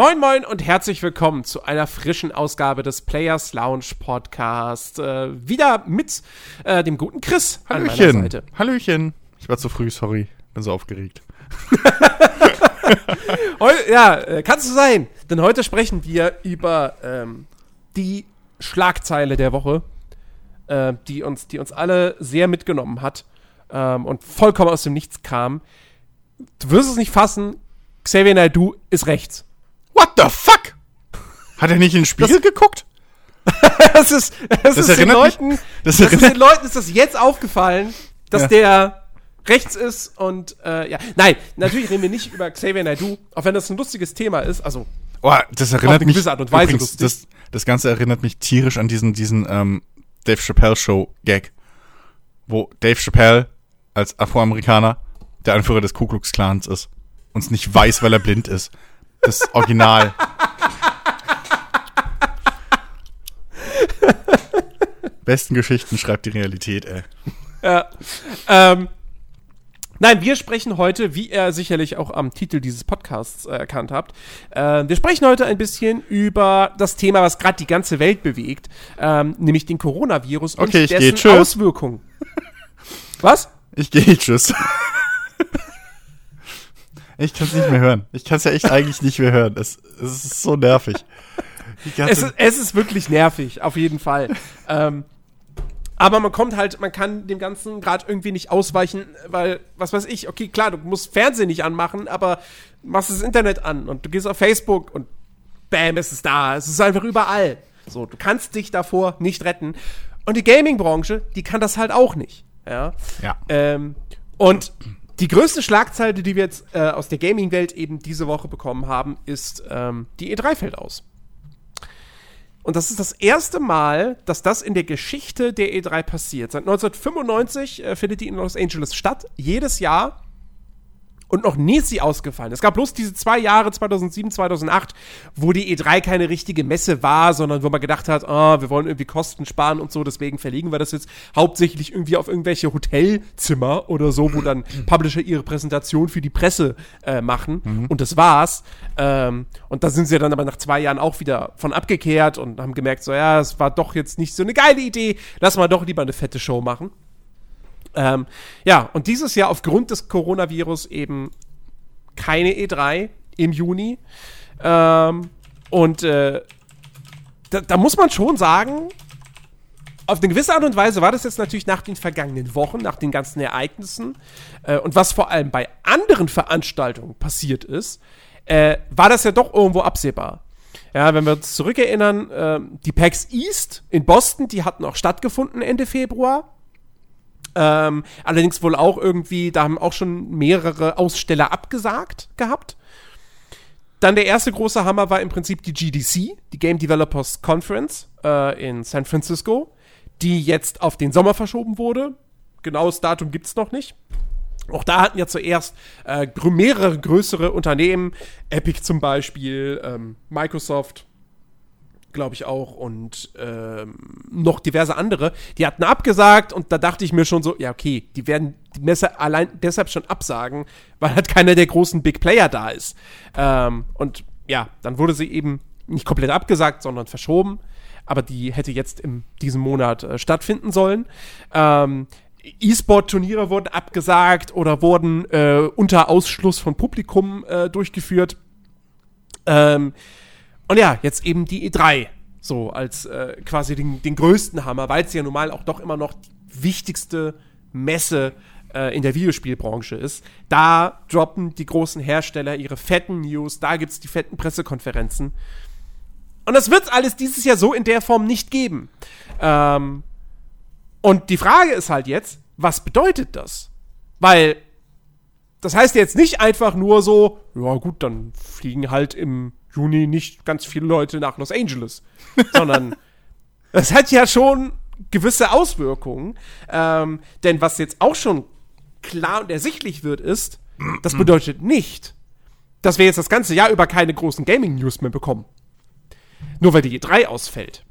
Moin Moin und herzlich willkommen zu einer frischen Ausgabe des Players Lounge Podcast. Äh, wieder mit äh, dem guten Chris Hallöchen. an meiner Seite. Hallöchen. Ich war zu früh, sorry. Bin so aufgeregt. Ja, äh, kannst du sein. Denn heute sprechen wir über ähm, die Schlagzeile der Woche, äh, die, uns, die uns alle sehr mitgenommen hat ähm, und vollkommen aus dem Nichts kam. Du wirst es nicht fassen, Xavier Naidoo ist rechts. What the fuck? Hat er nicht in den Spiegel geguckt? Das ist, das Das ist den erinnert mich- Leuten, das das ist den Leuten ist das jetzt aufgefallen, dass Ja. der rechts ist und äh, ja, nein, natürlich reden wir nicht über Xavier Naidoo, auch wenn das ein lustiges Thema ist. Also Oh, das erinnert mich. Art und Weise übrigens, das, das Ganze erinnert mich tierisch an diesen, diesen ähm, Dave Chappelle Show Gag, wo Dave Chappelle als Afroamerikaner der Anführer des Ku Klux Klans ist und es nicht weiß, weil er blind ist. Das Original. Besten Geschichten schreibt die Realität, ey. Ja. Ähm, nein, wir sprechen heute, wie ihr sicherlich auch am Titel dieses Podcasts äh, erkannt habt, äh, wir sprechen heute ein bisschen über das Thema, was gerade die ganze Welt bewegt, ähm, nämlich den Coronavirus und Okay, ich dessen. Auswirkungen. was? Ich gehe, tschüss. Ich kann es nicht mehr hören. Ich kann es ja echt eigentlich nicht mehr hören. Es, es ist so nervig. Es ist, es ist wirklich nervig, auf jeden Fall. ähm, aber man kommt halt, man kann dem Ganzen gerade irgendwie nicht ausweichen, weil, was weiß ich, okay, klar, du musst Fernsehen nicht anmachen, aber machst das Internet an und du gehst auf Facebook und bam, es ist da. Es ist einfach überall. So, du kannst dich davor nicht retten. Und die Gaming-Branche, die kann das halt auch nicht. Ja. Ja. Ähm, und die größte Schlagzeile, die wir jetzt äh, aus der Gaming-Welt eben diese Woche bekommen haben, ist, ähm, die E3 fällt aus. Und das ist das erste Mal, dass das in der Geschichte der E3 passiert. Seit 1995 äh, findet die in Los Angeles statt, jedes Jahr. Und noch nie ist sie ausgefallen. Es gab bloß diese zwei Jahre, 2007, 2008, wo die E3 keine richtige Messe war, sondern wo man gedacht hat, ah, wir wollen irgendwie Kosten sparen und so, deswegen verlegen wir das jetzt hauptsächlich irgendwie auf irgendwelche Hotelzimmer oder so, wo dann Publisher ihre Präsentation für die Presse äh, machen. Und das war's. Ähm, und da sind sie dann aber nach zwei Jahren auch wieder von abgekehrt und haben gemerkt, so, ja, es war doch jetzt nicht so eine geile Idee, lass mal doch lieber eine fette Show machen. Ähm, ja, und dieses Jahr aufgrund des Coronavirus eben keine E3 im Juni. Ähm, und äh, da, da muss man schon sagen, auf eine gewisse Art und Weise war das jetzt natürlich nach den vergangenen Wochen, nach den ganzen Ereignissen äh, und was vor allem bei anderen Veranstaltungen passiert ist, äh, war das ja doch irgendwo absehbar. Ja, wenn wir uns zurückerinnern, äh, die PAX East in Boston, die hatten auch stattgefunden Ende Februar. Ähm, allerdings wohl auch irgendwie, da haben auch schon mehrere Aussteller abgesagt gehabt. Dann der erste große Hammer war im Prinzip die GDC, die Game Developers Conference äh, in San Francisco, die jetzt auf den Sommer verschoben wurde. Genaues Datum gibt's noch nicht. Auch da hatten ja zuerst äh, mehrere größere Unternehmen, Epic zum Beispiel, ähm, Microsoft, glaube ich auch, und ähm, noch diverse andere, die hatten abgesagt und da dachte ich mir schon so, ja, okay, die werden die Messe allein deshalb schon absagen, weil halt keiner der großen Big Player da ist. Ähm, und ja, dann wurde sie eben nicht komplett abgesagt, sondern verschoben. Aber die hätte jetzt in diesem Monat äh, stattfinden sollen. Ähm, E-Sport-Turniere wurden abgesagt oder wurden äh, unter Ausschluss von Publikum äh, durchgeführt. Ähm, und ja, jetzt eben die E3. So als äh, quasi den, den größten Hammer, weil es ja nun mal auch doch immer noch die wichtigste Messe äh, in der Videospielbranche ist. Da droppen die großen Hersteller ihre fetten News, da gibt's die fetten Pressekonferenzen. Und das wird's alles dieses Jahr so in der Form nicht geben. Ähm, und die Frage ist halt jetzt, was bedeutet das? Weil das heißt jetzt nicht einfach nur so, ja gut, dann fliegen halt im Juni nicht ganz viele Leute nach Los Angeles, sondern das hat ja schon gewisse Auswirkungen. Ähm, denn was jetzt auch schon klar und ersichtlich wird, ist, das bedeutet nicht, dass wir jetzt das ganze Jahr über keine großen Gaming-News mehr bekommen. Nur weil die E3 ausfällt.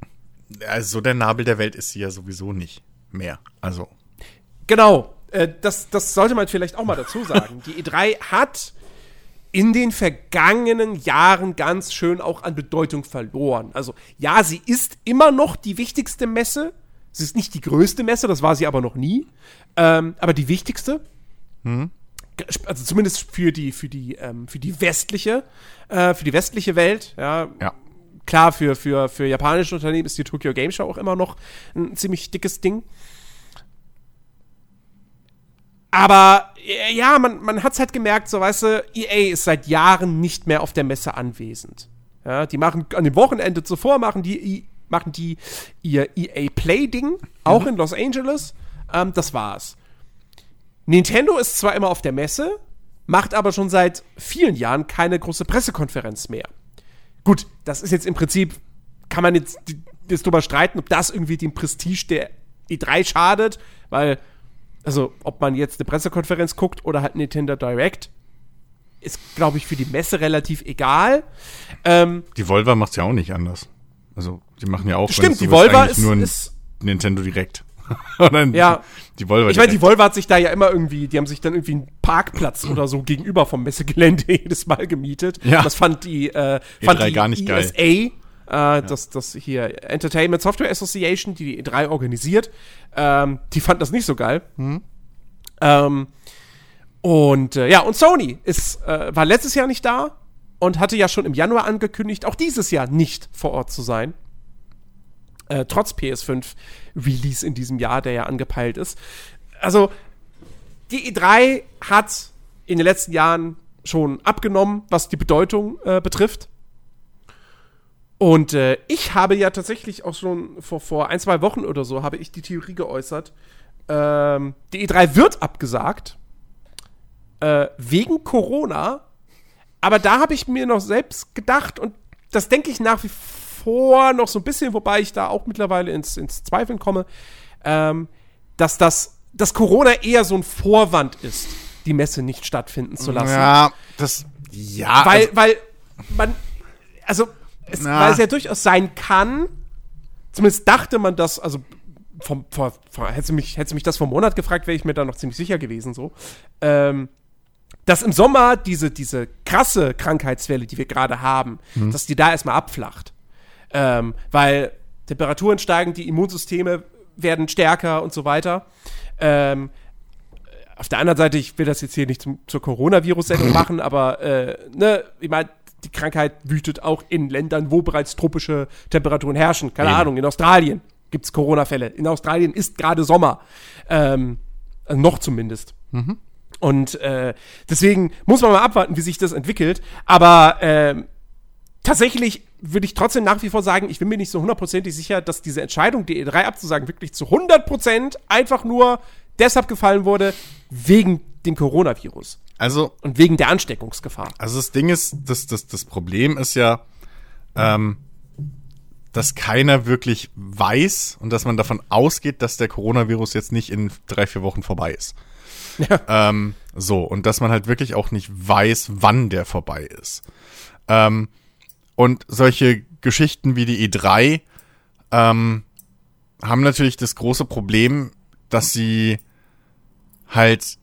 Also so der Nabel der Welt ist sie ja sowieso nicht mehr. Also. Genau, äh, das, das sollte man vielleicht auch mal dazu sagen. Die E3 hat in den vergangenen Jahren ganz schön auch an Bedeutung verloren. Also ja, sie ist immer noch die wichtigste Messe. Sie ist nicht die größte Messe, das war sie aber noch nie. Ähm, aber die wichtigste. Mhm. Also zumindest für die, für die, ähm, für die westliche, äh, für die westliche Welt. Ja. Ja. Klar, für, für, für japanische Unternehmen ist die Tokyo Game Show auch immer noch ein ziemlich dickes Ding. Aber äh, ja, man, man hat es halt gemerkt, so weißt du, EA ist seit Jahren nicht mehr auf der Messe anwesend. Ja, die machen an dem Wochenende zuvor, machen die, machen die ihr EA Play-Ding, auch in Los Angeles. Ähm, das war's. Nintendo ist zwar immer auf der Messe, macht aber schon seit vielen Jahren keine große Pressekonferenz mehr. Gut, das ist jetzt im Prinzip, kann man jetzt, jetzt drüber streiten, ob das irgendwie dem Prestige der E3 schadet, weil also ob man jetzt eine Pressekonferenz guckt oder halt Nintendo Direct, ist, glaube ich, für die Messe relativ egal. Ähm, Die Volva macht's ja auch nicht anders. Also, die machen ja auch Stimmt, die Volva ist- nur ein ist- Nintendo ein- Ja. Die Volva ich meine, die. Volvo hat sich da ja immer irgendwie, die haben sich dann irgendwie einen Parkplatz oder so gegenüber vom Messegelände jedes Mal gemietet. Ja. Das fand die, äh, fand E3 die gar nicht geil. Äh, das, das hier Entertainment Software Association, die die E3 organisiert, ähm, die fand das nicht so geil. Mhm. Ähm, und äh, ja, und Sony ist, äh, war letztes Jahr nicht da und hatte ja schon im Januar angekündigt, auch dieses Jahr nicht vor Ort zu sein. Äh, trotz PS5 Release in diesem Jahr, der ja angepeilt ist. Also, die E3 hat in den letzten Jahren schon abgenommen, was die Bedeutung äh, betrifft. Und äh, ich habe ja tatsächlich auch schon vor, vor ein, zwei Wochen oder so, habe ich die Theorie geäußert, ähm, die E3 wird abgesagt, äh, wegen Corona. Aber da habe ich mir noch selbst gedacht, und das denke ich nach wie vor noch so ein bisschen, wobei ich da auch mittlerweile ins, ins Zweifeln komme, ähm, dass das, dass Corona eher so ein Vorwand ist, die Messe nicht stattfinden zu lassen. Ja, das, ja. Weil, also, weil man, also, es, weil es ja durchaus sein kann, zumindest dachte man das, also, vom, vor, hättest, du mich, hättest du mich das vor einem Monat gefragt, wäre ich mir da noch ziemlich sicher gewesen, so. Ähm, dass im Sommer diese, diese krasse Krankheitswelle, die wir gerade haben, dass die da erstmal abflacht. Ähm, weil Temperaturen steigen, die Immunsysteme werden stärker und so weiter. Ähm, auf der anderen Seite, ich will das jetzt hier nicht zum, zur Coronavirus-Sendung machen, aber äh, ne, ich meine, die Krankheit wütet auch in Ländern, wo bereits tropische Temperaturen herrschen. Keine Eben. Ahnung, in Australien gibt es Corona-Fälle. In Australien ist gerade Sommer. Ähm, noch zumindest. Und äh, deswegen muss man mal abwarten, wie sich das entwickelt. Aber ähm, tatsächlich würde ich trotzdem nach wie vor sagen, ich bin mir nicht so hundertprozentig sicher, dass diese Entscheidung, die E3 abzusagen, wirklich zu 100% einfach nur deshalb gefallen wurde, wegen dem Coronavirus also, und wegen der Ansteckungsgefahr. also das Ding ist, das, das, das Problem ist ja, ähm, dass keiner wirklich weiß und dass man davon ausgeht, dass der Coronavirus jetzt nicht in drei, vier Wochen vorbei ist. Ja. Ähm, so, und dass man halt wirklich auch nicht weiß, wann der vorbei ist. Ähm, und solche Geschichten wie die E3 ähm, haben natürlich das große Problem, dass sie halt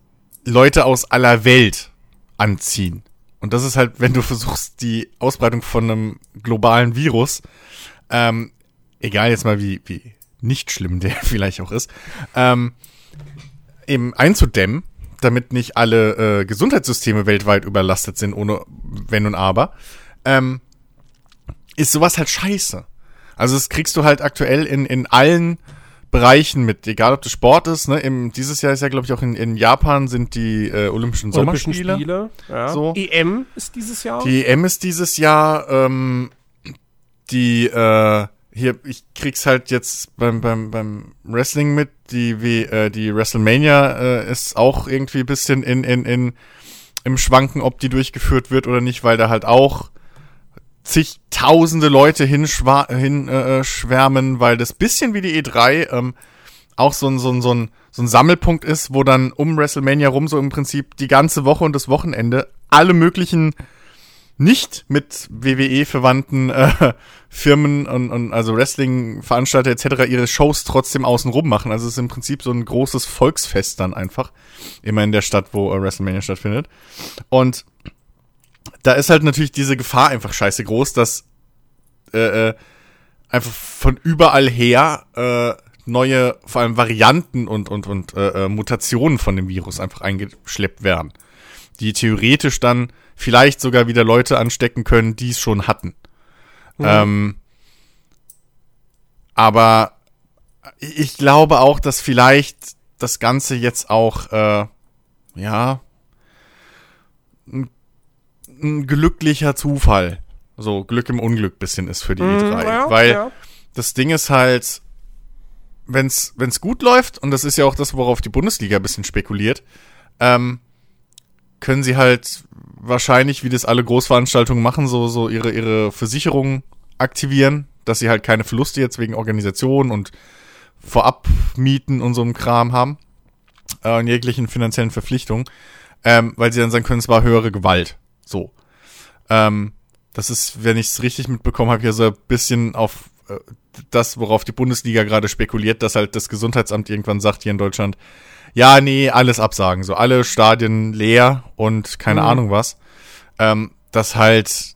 Leute aus aller Welt anziehen. Und das ist halt, wenn du versuchst, die Ausbreitung von einem globalen Virus, ähm, egal jetzt mal wie, wie nicht schlimm der vielleicht auch ist, ähm, eben einzudämmen, damit nicht alle äh, Gesundheitssysteme weltweit überlastet sind, ohne Wenn und Aber, ähm, ist sowas halt scheiße. Also das kriegst du halt aktuell in, in allen Bereichen mit, egal ob das Sport ist, ne, im, dieses Jahr ist ja, glaube ich, auch in, in Japan sind die äh, Olympischen Olympischen Sommerspiele. Spiele. Ja. So. EM ist dieses Jahr. Die EM ist dieses Jahr, ähm, die, äh, hier, ich krieg's halt jetzt beim, beim, beim Wrestling mit, die, wie, äh, die WrestleMania äh, ist auch irgendwie ein bisschen in, in, in, im Schwanken, ob die durchgeführt wird oder nicht, weil da halt auch zigtausende Leute hinschwa- hin, äh, schwärmen, weil das bisschen wie die E3 ähm, auch so ein, so, ein, so, ein, so ein Sammelpunkt ist, wo dann um WrestleMania rum so im Prinzip die ganze Woche und das Wochenende alle möglichen nicht mit WWE verwandten äh, Firmen und, und also Wrestling-Veranstalter etc. ihre Shows trotzdem außenrum machen. Also es ist im Prinzip so ein großes Volksfest dann einfach. Immer in der Stadt, wo äh, WrestleMania stattfindet. Und da ist halt natürlich diese Gefahr einfach scheiße groß, dass äh, äh, einfach von überall her äh, neue, vor allem Varianten und, und, und äh, äh, Mutationen von dem Virus einfach eingeschleppt werden, die theoretisch dann vielleicht sogar wieder Leute anstecken können, die es schon hatten. Mhm. Ähm, aber ich glaube auch, dass vielleicht das Ganze jetzt auch, äh, ja, ein, ein glücklicher Zufall, so Glück im Unglück bisschen ist für die mhm, E3. Ja, Weil ja. das Ding ist halt, wenn's, wenn's gut läuft, und das ist ja auch das, worauf die Bundesliga ein bisschen spekuliert, ähm, können sie halt wahrscheinlich, wie das alle Großveranstaltungen machen, so, so ihre, ihre Versicherung aktivieren, dass sie halt keine Verluste jetzt wegen Organisation und Vorabmieten und so einem Kram haben, äh, in jeglichen finanziellen Verpflichtungen, ähm, weil sie dann sagen können, es war höhere Gewalt. So. Ähm, das ist, wenn ich es richtig mitbekommen habe, hier so ein bisschen auf äh, das, worauf die Bundesliga gerade spekuliert, dass halt das Gesundheitsamt irgendwann sagt hier in Deutschland, ja, nee, alles absagen, so alle Stadien leer und keine mhm. Ahnung was. Ähm, dass halt,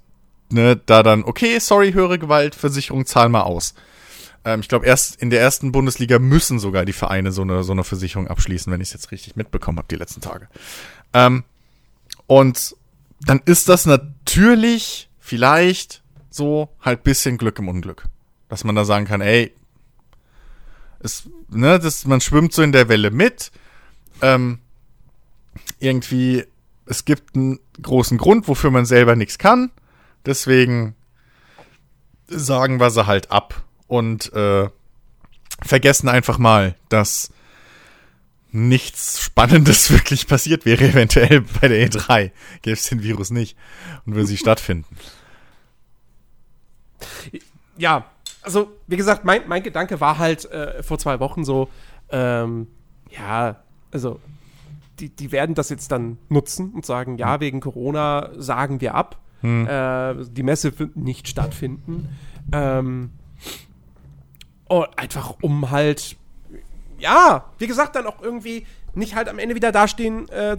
ne, da dann, okay, sorry, höhere Gewalt, Versicherung, zahl mal aus. Ähm, ich glaube, erst in der ersten Bundesliga müssen sogar die Vereine so eine, so eine Versicherung abschließen, wenn ich es jetzt richtig mitbekommen habe, die letzten Tage. Ähm, und dann ist das natürlich vielleicht so halt bisschen Glück im Unglück. Dass man da sagen kann, ey, es, ne, das, man schwimmt so in der Welle mit. Ähm, irgendwie, es gibt einen großen Grund, wofür man selber nichts kann. Deswegen sagen wir sie halt ab und äh, vergessen einfach mal, dass nichts Spannendes wirklich passiert wäre, eventuell bei der E3. Gäbe es den Virus nicht und würde sie stattfinden. Ja, also wie gesagt, mein, mein Gedanke war halt äh, vor zwei Wochen so, ähm, ja, also die, die werden das jetzt dann nutzen und sagen, ja, hm. wegen Corona sagen wir ab. Hm. Äh, die Messe wird nicht stattfinden. Ähm, und einfach um halt, ja, wie gesagt, dann auch irgendwie nicht halt am Ende wieder dastehen, äh,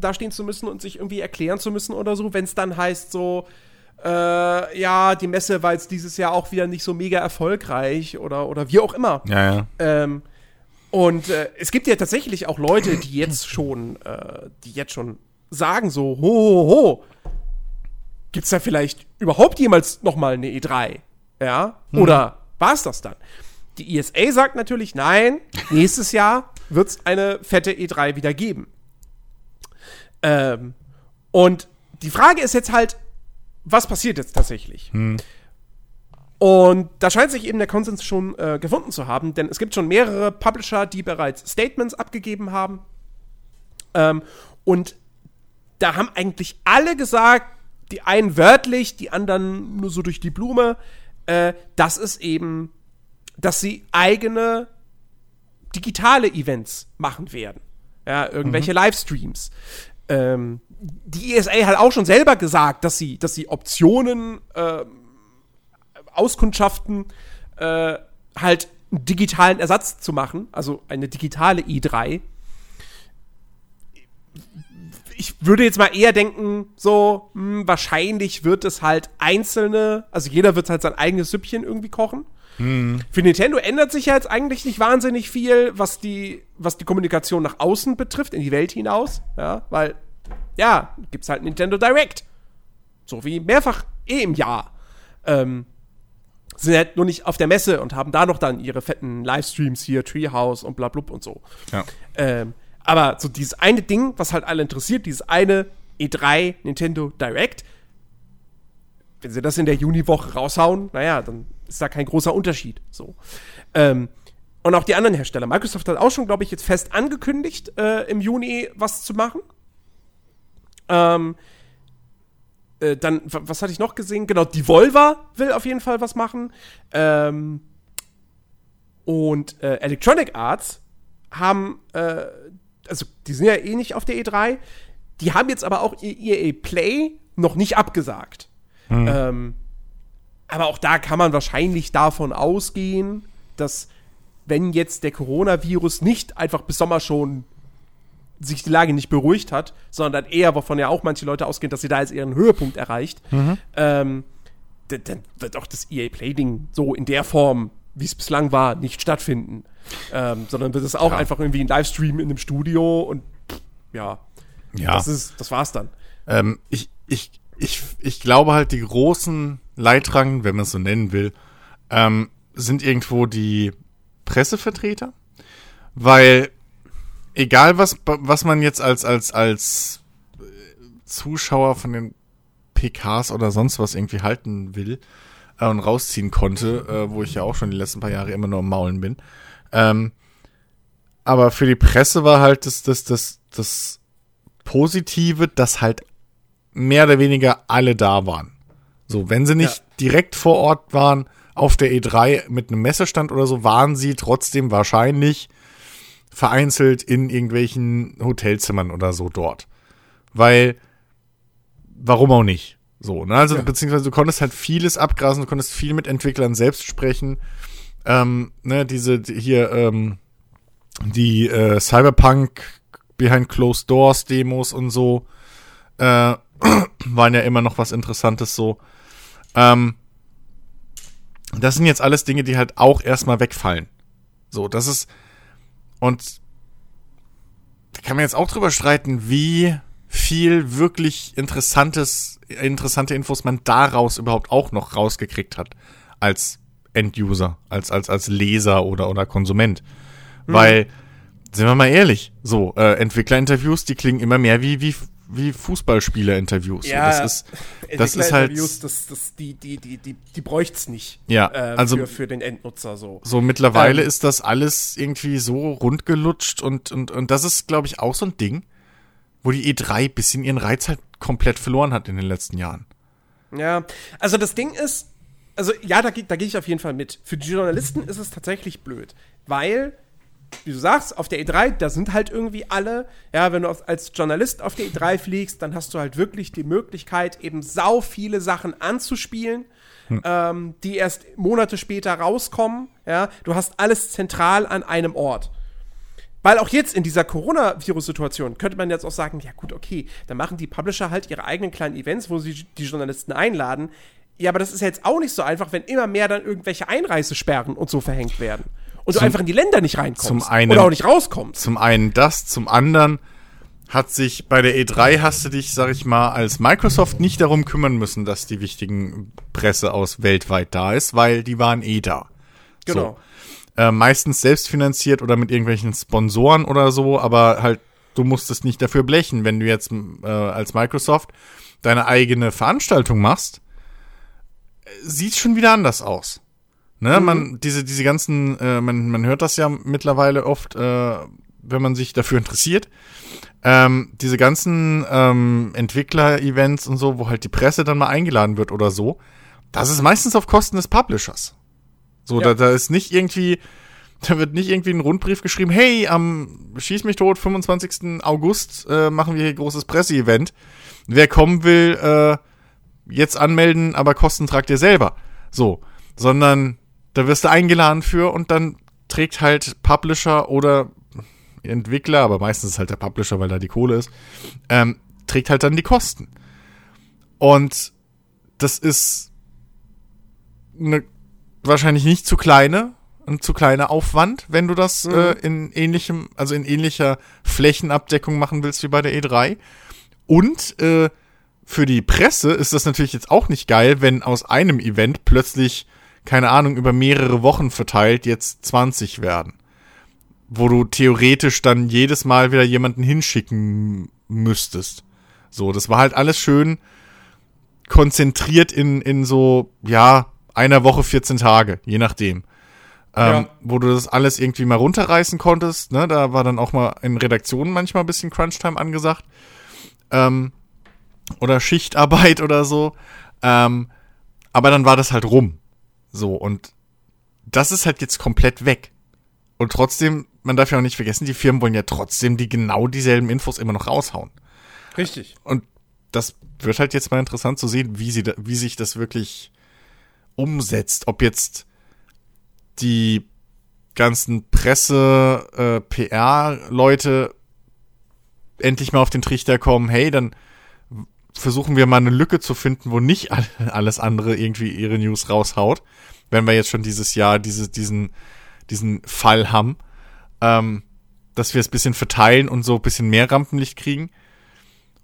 dastehen zu müssen und sich irgendwie erklären zu müssen oder so, wenn es dann heißt so, äh, ja, die Messe war jetzt dieses Jahr auch wieder nicht so mega erfolgreich oder, oder wie auch immer. Ja, ja. Ähm, und äh, es gibt ja tatsächlich auch Leute, die jetzt schon, äh, die jetzt schon sagen so, ho, ho, ho, gibt's da vielleicht überhaupt jemals noch mal eine E3? Ja? Hm. Oder war es das dann? Die ESA sagt natürlich, nein, nächstes Jahr wird es eine fette E3 wieder geben. Ähm, und die Frage ist jetzt halt, was passiert jetzt tatsächlich? Hm. Und da scheint sich eben der Konsens schon äh, gefunden zu haben, denn es gibt schon mehrere Publisher, die bereits Statements abgegeben haben. Ähm, und da haben eigentlich alle gesagt, die einen wörtlich, die anderen nur so durch die Blume, äh, dass es eben dass sie eigene digitale Events machen werden. Ja, irgendwelche mhm. Livestreams. Ähm, die ESA hat auch schon selber gesagt, dass sie, dass sie Optionen, äh, Auskundschaften, äh, halt einen digitalen Ersatz zu machen, also eine digitale E3. Ich würde jetzt mal eher denken, so, mh, hm, wahrscheinlich wird es halt einzelne, also jeder wird halt sein eigenes Süppchen irgendwie kochen. Hm. Für Nintendo ändert sich ja jetzt eigentlich nicht wahnsinnig viel, was die, was die Kommunikation nach außen betrifft, in die Welt hinaus. Ja, weil, ja, gibt's halt Nintendo Direct. So wie mehrfach eh im Jahr. Ähm, sind halt nur nicht auf der Messe und haben da noch dann ihre fetten Livestreams hier, Treehouse und bla blub und so. Ja. Ähm, aber so dieses eine Ding, was halt alle interessiert, dieses eine E3 Nintendo Direct, wenn sie das in der Juniwoche raushauen, naja, dann ist da kein großer Unterschied. So. Ähm, und auch die anderen Hersteller. Microsoft hat auch schon, glaube ich, jetzt fest angekündigt, äh, im Juni was zu machen. Ähm, äh, dann, was hatte ich noch gesehen? Genau, Devolver will auf jeden Fall was machen. Ähm, und äh, Electronic Arts haben, äh, also die sind ja eh nicht auf der E3, die haben jetzt aber auch ihr EA Play noch nicht abgesagt. Mhm. Ähm, aber auch da kann man wahrscheinlich davon ausgehen, dass wenn jetzt der Coronavirus nicht einfach bis Sommer schon sich die Lage nicht beruhigt hat, sondern eher, wovon ja auch manche Leute ausgehen, dass sie da jetzt ihren Höhepunkt erreicht, Mhm. ähm, dann, wird auch das EA Play-Ding so in der Form, wie es bislang war, nicht stattfinden. Ähm, sondern wird es auch Ja. einfach irgendwie ein Livestream in einem Studio und ja, Ja. das ist, das war's dann. Ähm, ich, ich, ich, ich glaube halt, die großen Leidtragenden, wenn man es so nennen will, ähm, sind irgendwo die Pressevertreter. Weil, egal was, was man jetzt als, als, als äh, Zuschauer von den PKs oder sonst was irgendwie halten will äh, und rausziehen konnte, äh, wo ich ja auch schon die letzten paar Jahre immer nur am Maulen bin. Ähm, aber für die Presse war halt das, das, das, das Positive, dass halt mehr oder weniger alle da waren. So, wenn sie nicht Ja. direkt vor Ort waren auf der E3 mit einem Messestand oder so, waren sie trotzdem wahrscheinlich vereinzelt in irgendwelchen Hotelzimmern oder so dort. Weil, warum auch nicht? So, ne? Also, Ja. beziehungsweise du konntest halt vieles abgrasen, du konntest viel mit Entwicklern selbst sprechen. Ähm, ne, diese, die, hier, ähm, die äh, Cyberpunk Behind Closed Doors Demos und so äh, waren ja immer noch was Interessantes so. Ähm, das sind jetzt alles Dinge, die halt auch erstmal wegfallen. So, das ist und da kann man jetzt auch drüber streiten, wie viel wirklich interessantes, interessante Infos man daraus überhaupt auch noch rausgekriegt hat als End-User, als, als, als Leser oder, oder Konsument. Weil, sind wir mal ehrlich, so, äh, Entwicklerinterviews, die klingen immer mehr wie, wie, wie Fußballspieler-Interviews. So, das ist, das ist halt, Entwicklerinterviews, das, das, die, die, die, die, die bräucht's nicht. Ja, äh, also- für, für den Endnutzer so. so mittlerweile Ähm. ist das alles irgendwie so rundgelutscht und, und, und das ist, glaube ich, auch so ein Ding, wo die E3 bisschen ihren Reiz halt komplett verloren hat in den letzten Jahren. Ja, also das Ding ist, also ja, da, da gehe ich auf jeden Fall mit. Für die Journalisten ist es tatsächlich blöd, weil, wie du sagst, auf der E3, da sind halt irgendwie alle, ja, wenn du als Journalist auf der E3 fliegst, dann hast du halt wirklich die Möglichkeit, eben sau viele Sachen anzuspielen, ähm, die erst Monate später rauskommen, ja, du hast alles zentral an einem Ort. Weil auch jetzt in dieser Coronavirus-Situation könnte man jetzt auch sagen, ja gut, okay, dann machen die Publisher halt ihre eigenen kleinen Events, wo sie die Journalisten einladen. Ja, aber das ist ja jetzt auch nicht so einfach, wenn immer mehr dann irgendwelche Einreisesperren und so verhängt werden. Und du Zum- einfach in die Länder nicht reinkommst. zum einen- oder auch nicht rauskommst. Zum einen das, zum anderen hat sich bei der E3 hast du dich, sag ich mal, als Microsoft nicht darum kümmern müssen, dass die wichtigen Presse aus weltweit da ist, weil die waren eh da. Genau. So. Äh, meistens selbstfinanziert oder mit irgendwelchen Sponsoren oder so, aber halt, du musstest nicht dafür blechen. Wenn du jetzt äh, als Microsoft deine eigene Veranstaltung machst, äh, sieht schon wieder anders aus. Ne, man, diese, diese ganzen, äh, man, man hört das ja mittlerweile oft, äh, wenn man sich dafür interessiert. Ähm, diese ganzen ähm, Entwickler-Events und so, wo halt die Presse dann mal eingeladen wird oder so, das ist meistens auf Kosten des Publishers. So, Ja. da, da ist nicht irgendwie, da wird nicht irgendwie ein Rundbrief geschrieben, hey, am Schieß mich tot, 25. August äh, machen wir hier großes Presseevent. Wer kommen will, äh, jetzt anmelden, aber Kosten tragt ihr selber. So, sondern da wirst du eingeladen für und dann trägt halt Publisher oder Entwickler, aber meistens ist halt der Publisher, weil da die Kohle ist, ähm, trägt halt dann die Kosten. Und das ist eine wahrscheinlich nicht zu kleine, ein zu kleiner Aufwand, wenn du das äh, in ähnlichem, also in ähnlicher Flächenabdeckung machen willst wie bei der E3. Und äh, für die Presse ist das natürlich jetzt auch nicht geil, wenn aus einem Event plötzlich, keine Ahnung, über mehrere Wochen verteilt jetzt 20 werden. Wo du theoretisch dann jedes Mal wieder jemanden hinschicken müsstest. So, das war halt alles schön konzentriert in, in so, ja, einer Woche 14 Tage, je nachdem. Ähm, Ja. Wo du das alles irgendwie mal runterreißen konntest, ne? Da war dann auch mal in Redaktionen manchmal ein bisschen Crunchtime angesagt. Ähm, oder Schichtarbeit oder so. Ähm, aber dann war das halt rum. So, und das ist halt jetzt komplett weg. Und trotzdem, man darf ja auch nicht vergessen, die Firmen wollen ja trotzdem die genau dieselben Infos immer noch raushauen. Richtig. Und das wird halt jetzt mal interessant zu sehen, wie, sie da, wie sich das wirklich umsetzt. Ob jetzt die ganzen Presse, äh, PR-Leute endlich mal auf den Trichter kommen, hey, dann versuchen wir mal eine Lücke zu finden, wo nicht alles andere irgendwie ihre News raushaut, wenn wir jetzt schon dieses Jahr diese, diesen, diesen Fall haben, ähm, dass wir es bisschen verteilen und so ein bisschen mehr Rampenlicht kriegen.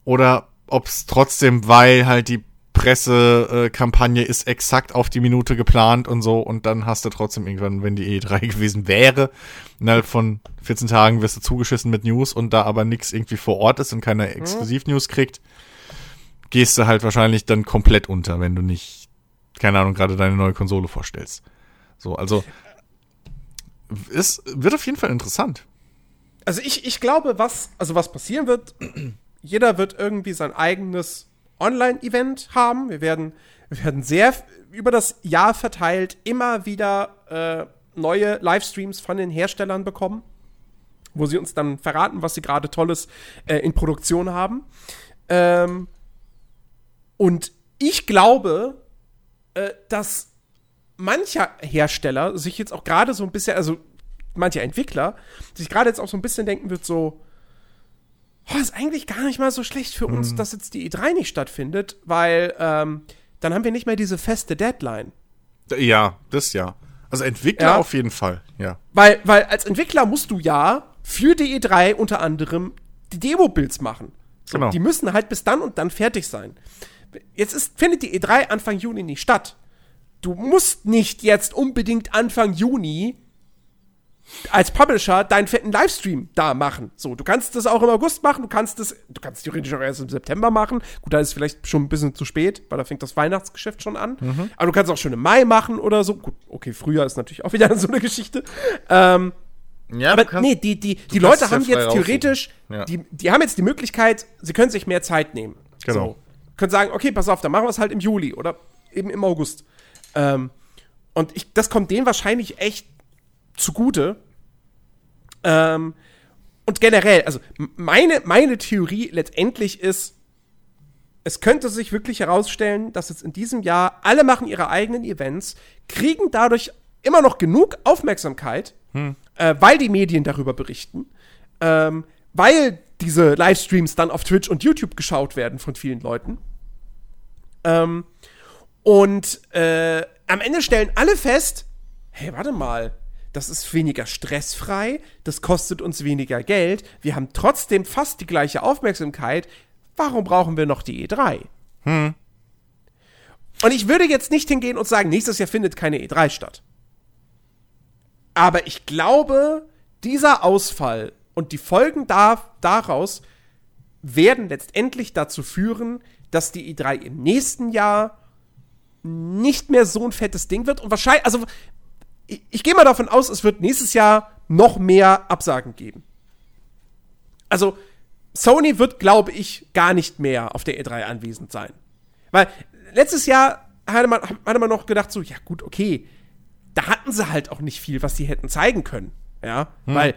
Oder ob es trotzdem, weil halt die Pressekampagne ist exakt auf die Minute geplant und so und dann hast du trotzdem irgendwann, wenn die E3 gewesen wäre, innerhalb von 14 Tagen wirst du zugeschissen mit News und da aber nichts irgendwie vor Ort ist und keiner mhm. Exklusiv-News kriegt, gehst du halt wahrscheinlich dann komplett unter, wenn du nicht, keine Ahnung, gerade deine neue Konsole vorstellst. So, also es wird auf jeden Fall interessant. Also ich, ich glaube, was, also was passieren wird, jeder wird irgendwie sein eigenes Online-Event haben. Wir werden, wir werden sehr über das Jahr verteilt immer wieder äh, neue Livestreams von den Herstellern bekommen, wo sie uns dann verraten, was sie gerade Tolles äh, in Produktion haben. Ähm, und ich glaube, äh, dass mancher Hersteller sich jetzt auch gerade so ein bisschen, also mancher Entwickler, sich gerade jetzt auch so ein bisschen denken wird, so, oh, ist eigentlich gar nicht mal so schlecht für uns, mhm. dass jetzt die E3 nicht stattfindet, weil ähm, dann haben wir nicht mehr diese feste Deadline. Ja, das ja. Also Entwickler ja. auf jeden Fall, ja. Weil, weil als Entwickler musst du ja für die E3 unter anderem die Demo-Builds machen. Genau. Die müssen halt bis dann und dann fertig sein. Jetzt ist, findet die E3 Anfang Juni nicht statt. Du musst nicht jetzt unbedingt Anfang Juni als Publisher deinen fetten Livestream da machen. So, du kannst das auch im August machen, du kannst das, du kannst theoretisch auch erst im September machen. Gut, da ist es vielleicht schon ein bisschen zu spät, weil da fängt das Weihnachtsgeschäft schon an. Mhm. Aber du kannst auch schon im Mai machen oder so. Gut, okay, Frühjahr ist natürlich auch wieder so eine Geschichte. Ähm, ja, aber kannst, nee, die, die, die Leute haben jetzt theoretisch, ja. die, die haben jetzt die Möglichkeit, sie können sich mehr Zeit nehmen. Genau. So. Können sagen, okay, pass auf, dann machen wir es halt im Juli oder eben im August. Ähm, und ich, das kommt denen wahrscheinlich echt zugute. Ähm, und generell, also meine, meine Theorie letztendlich ist, es könnte sich wirklich herausstellen, dass jetzt in diesem Jahr alle machen ihre eigenen Events, kriegen dadurch immer noch genug Aufmerksamkeit, hm. äh, weil die Medien darüber berichten, ähm, weil diese Livestreams dann auf Twitch und YouTube geschaut werden von vielen Leuten. Ähm, und äh, am Ende stellen alle fest, hey, warte mal, das ist weniger stressfrei, das kostet uns weniger Geld, wir haben trotzdem fast die gleiche Aufmerksamkeit. Warum brauchen wir noch die E3? Hm. Und ich würde jetzt nicht hingehen und sagen, nächstes Jahr findet keine E3 statt. Aber ich glaube, dieser Ausfall und die Folgen da, daraus werden letztendlich dazu führen, dass die E3 im nächsten Jahr nicht mehr so ein fettes Ding wird und wahrscheinlich, also ich, ich gehe mal davon aus, es wird nächstes Jahr noch mehr Absagen geben. Also, Sony wird, glaube ich, gar nicht mehr auf der E3 anwesend sein. Weil letztes Jahr hatte man, hatte man noch gedacht, so, ja gut, okay, da hatten sie halt auch nicht viel, was sie hätten zeigen können. Ja, hm. weil,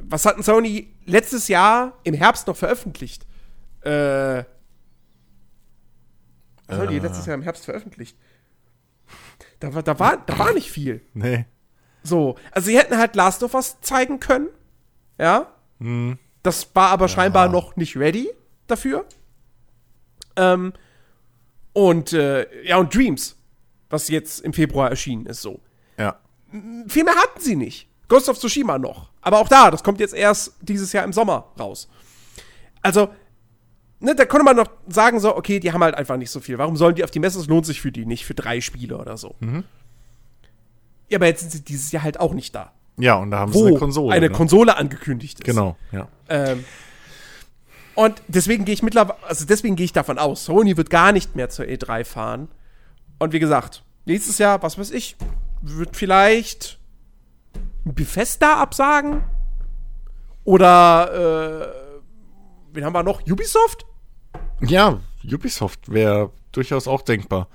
was hatten Sony letztes Jahr im Herbst noch veröffentlicht? Äh, was haben die äh. letztes Jahr im Herbst veröffentlicht? Da war, da war, da war nicht viel. Nee. So, also sie hätten halt Last of Us zeigen können. Ja. Hm. Das war aber ja. scheinbar noch nicht ready dafür. Ähm, und äh, ja, und Dreams, was jetzt im Februar erschienen ist, so. Ja. Viel mehr hatten sie nicht. Ghost of Tsushima noch. Aber auch da, das kommt jetzt erst dieses Jahr im Sommer raus. Also, ne, da konnte man noch sagen, so, okay, die haben halt einfach nicht so viel. Warum sollen die auf die Messe? Es lohnt sich für die nicht, für drei Spiele oder so. Mhm. Ja, aber jetzt sind sie dieses Jahr halt auch nicht da. Ja, und da haben sie eine Konsole. Eine ne? Konsole angekündigt ist. Genau, ja. Ähm, und deswegen gehe ich mittlerweile, also deswegen gehe ich davon aus, Sony wird gar nicht mehr zur E3 fahren. Und wie gesagt, nächstes Jahr, was weiß ich, wird vielleicht Bethesda absagen? Oder, äh, wen haben wir noch? Ubisoft? Ja, Ubisoft wäre durchaus auch denkbar.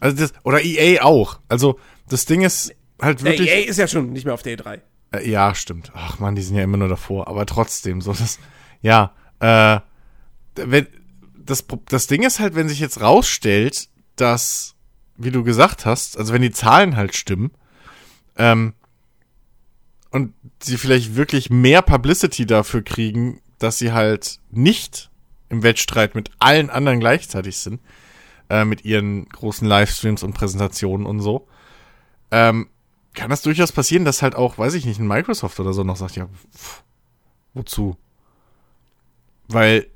Also das, oder EA auch. Also das Ding ist halt wirklich. Der EA ist ja schon nicht mehr auf der E3. Äh, ja, stimmt. Ach man, die sind ja immer nur davor. Aber trotzdem, so das. Ja, äh, wenn, das, das Ding ist halt, wenn sich jetzt rausstellt, dass, wie du gesagt hast, also wenn die Zahlen halt stimmen, ähm, und sie vielleicht wirklich mehr Publicity dafür kriegen, dass sie halt nicht im Wettstreit mit allen anderen gleichzeitig sind, äh, mit ihren großen Livestreams und Präsentationen und so, ähm, kann das durchaus passieren, dass halt auch, weiß ich nicht, ein Microsoft oder so noch sagt, ja, pff, wozu? Weil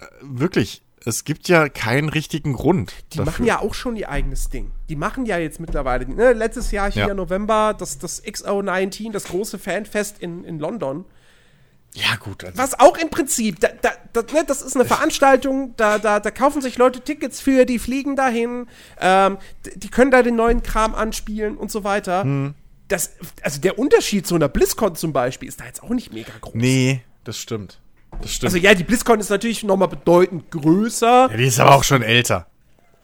äh, wirklich, es gibt ja keinen richtigen Grund. Die dafür. machen ja auch schon ihr eigenes Ding. Die machen ja jetzt mittlerweile, ne, letztes Jahr hier ja. November, das, das XO19, das große Fanfest in, in London. Ja, gut. Also Was auch im Prinzip, da, da, da, ne, das ist eine Veranstaltung, da, da, da kaufen sich Leute Tickets für, die fliegen dahin, ähm, die können da den neuen Kram anspielen und so weiter. Hm. Das, also der Unterschied zu einer BlizzCon zum Beispiel ist da jetzt auch nicht mega groß. Nee, das stimmt. Das stimmt. Also ja, die BlizzCon ist natürlich noch mal bedeutend größer. Ja, die ist aber auch schon älter.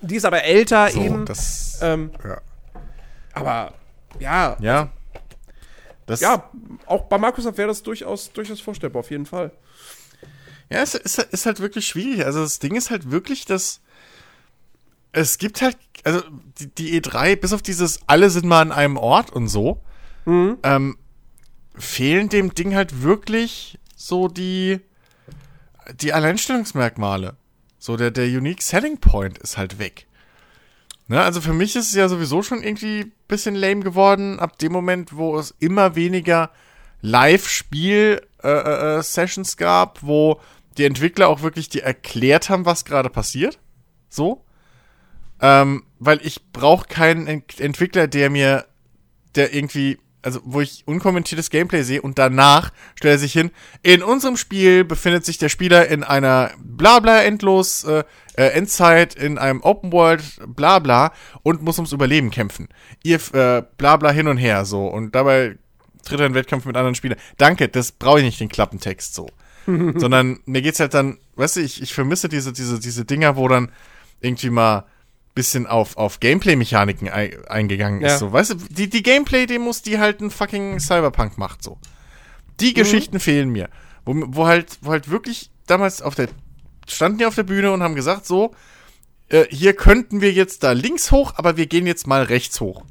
Die ist aber älter so, eben. Das, ähm, ja. Aber ja. Ja. Das ja, auch bei Microsoft wäre das durchaus, durchaus vorstellbar, auf jeden Fall. Ja, es ist, ist halt wirklich schwierig. Also das Ding ist halt wirklich, dass es gibt halt, also die, die E3, bis auf dieses alle sind mal an einem Ort und so, mhm. ähm, fehlen dem Ding halt wirklich so die, die Alleinstellungsmerkmale. So der, der Unique Selling Point ist halt weg. Ne, also für mich ist es ja sowieso schon irgendwie ein bisschen lame geworden, ab dem Moment, wo es immer weniger Live-Spiel-Sessions äh, äh, gab, wo die Entwickler auch wirklich dir erklärt haben, was gerade passiert. So. Ähm, weil ich brauche keinen Ent Entwickler, der mir, der irgendwie also wo ich unkommentiertes Gameplay sehe und danach stellt er sich hin, in unserem Spiel befindet sich der Spieler in einer Blabla endlos äh, äh, Endzeit in einem Open World Blabla und muss ums Überleben kämpfen. Ihr äh, Blabla hin und her so und dabei tritt er in Wettkampf mit anderen Spielern. Danke, das brauche ich nicht den Klappentext so. Sondern mir geht's halt dann, weißt du, ich, ich vermisse diese diese diese Dinger, wo dann irgendwie mal bisschen auf, auf Gameplay-Mechaniken eingegangen ist. Ja. So, weißt du, die, die Gameplay-Demos, die halt ein fucking Cyberpunk macht, so. Die mhm. Geschichten fehlen mir. Wo, wo halt, wo halt wirklich damals auf der, standen die auf der Bühne und haben gesagt, so, äh, hier könnten wir jetzt da links hoch, aber wir gehen jetzt mal rechts hoch.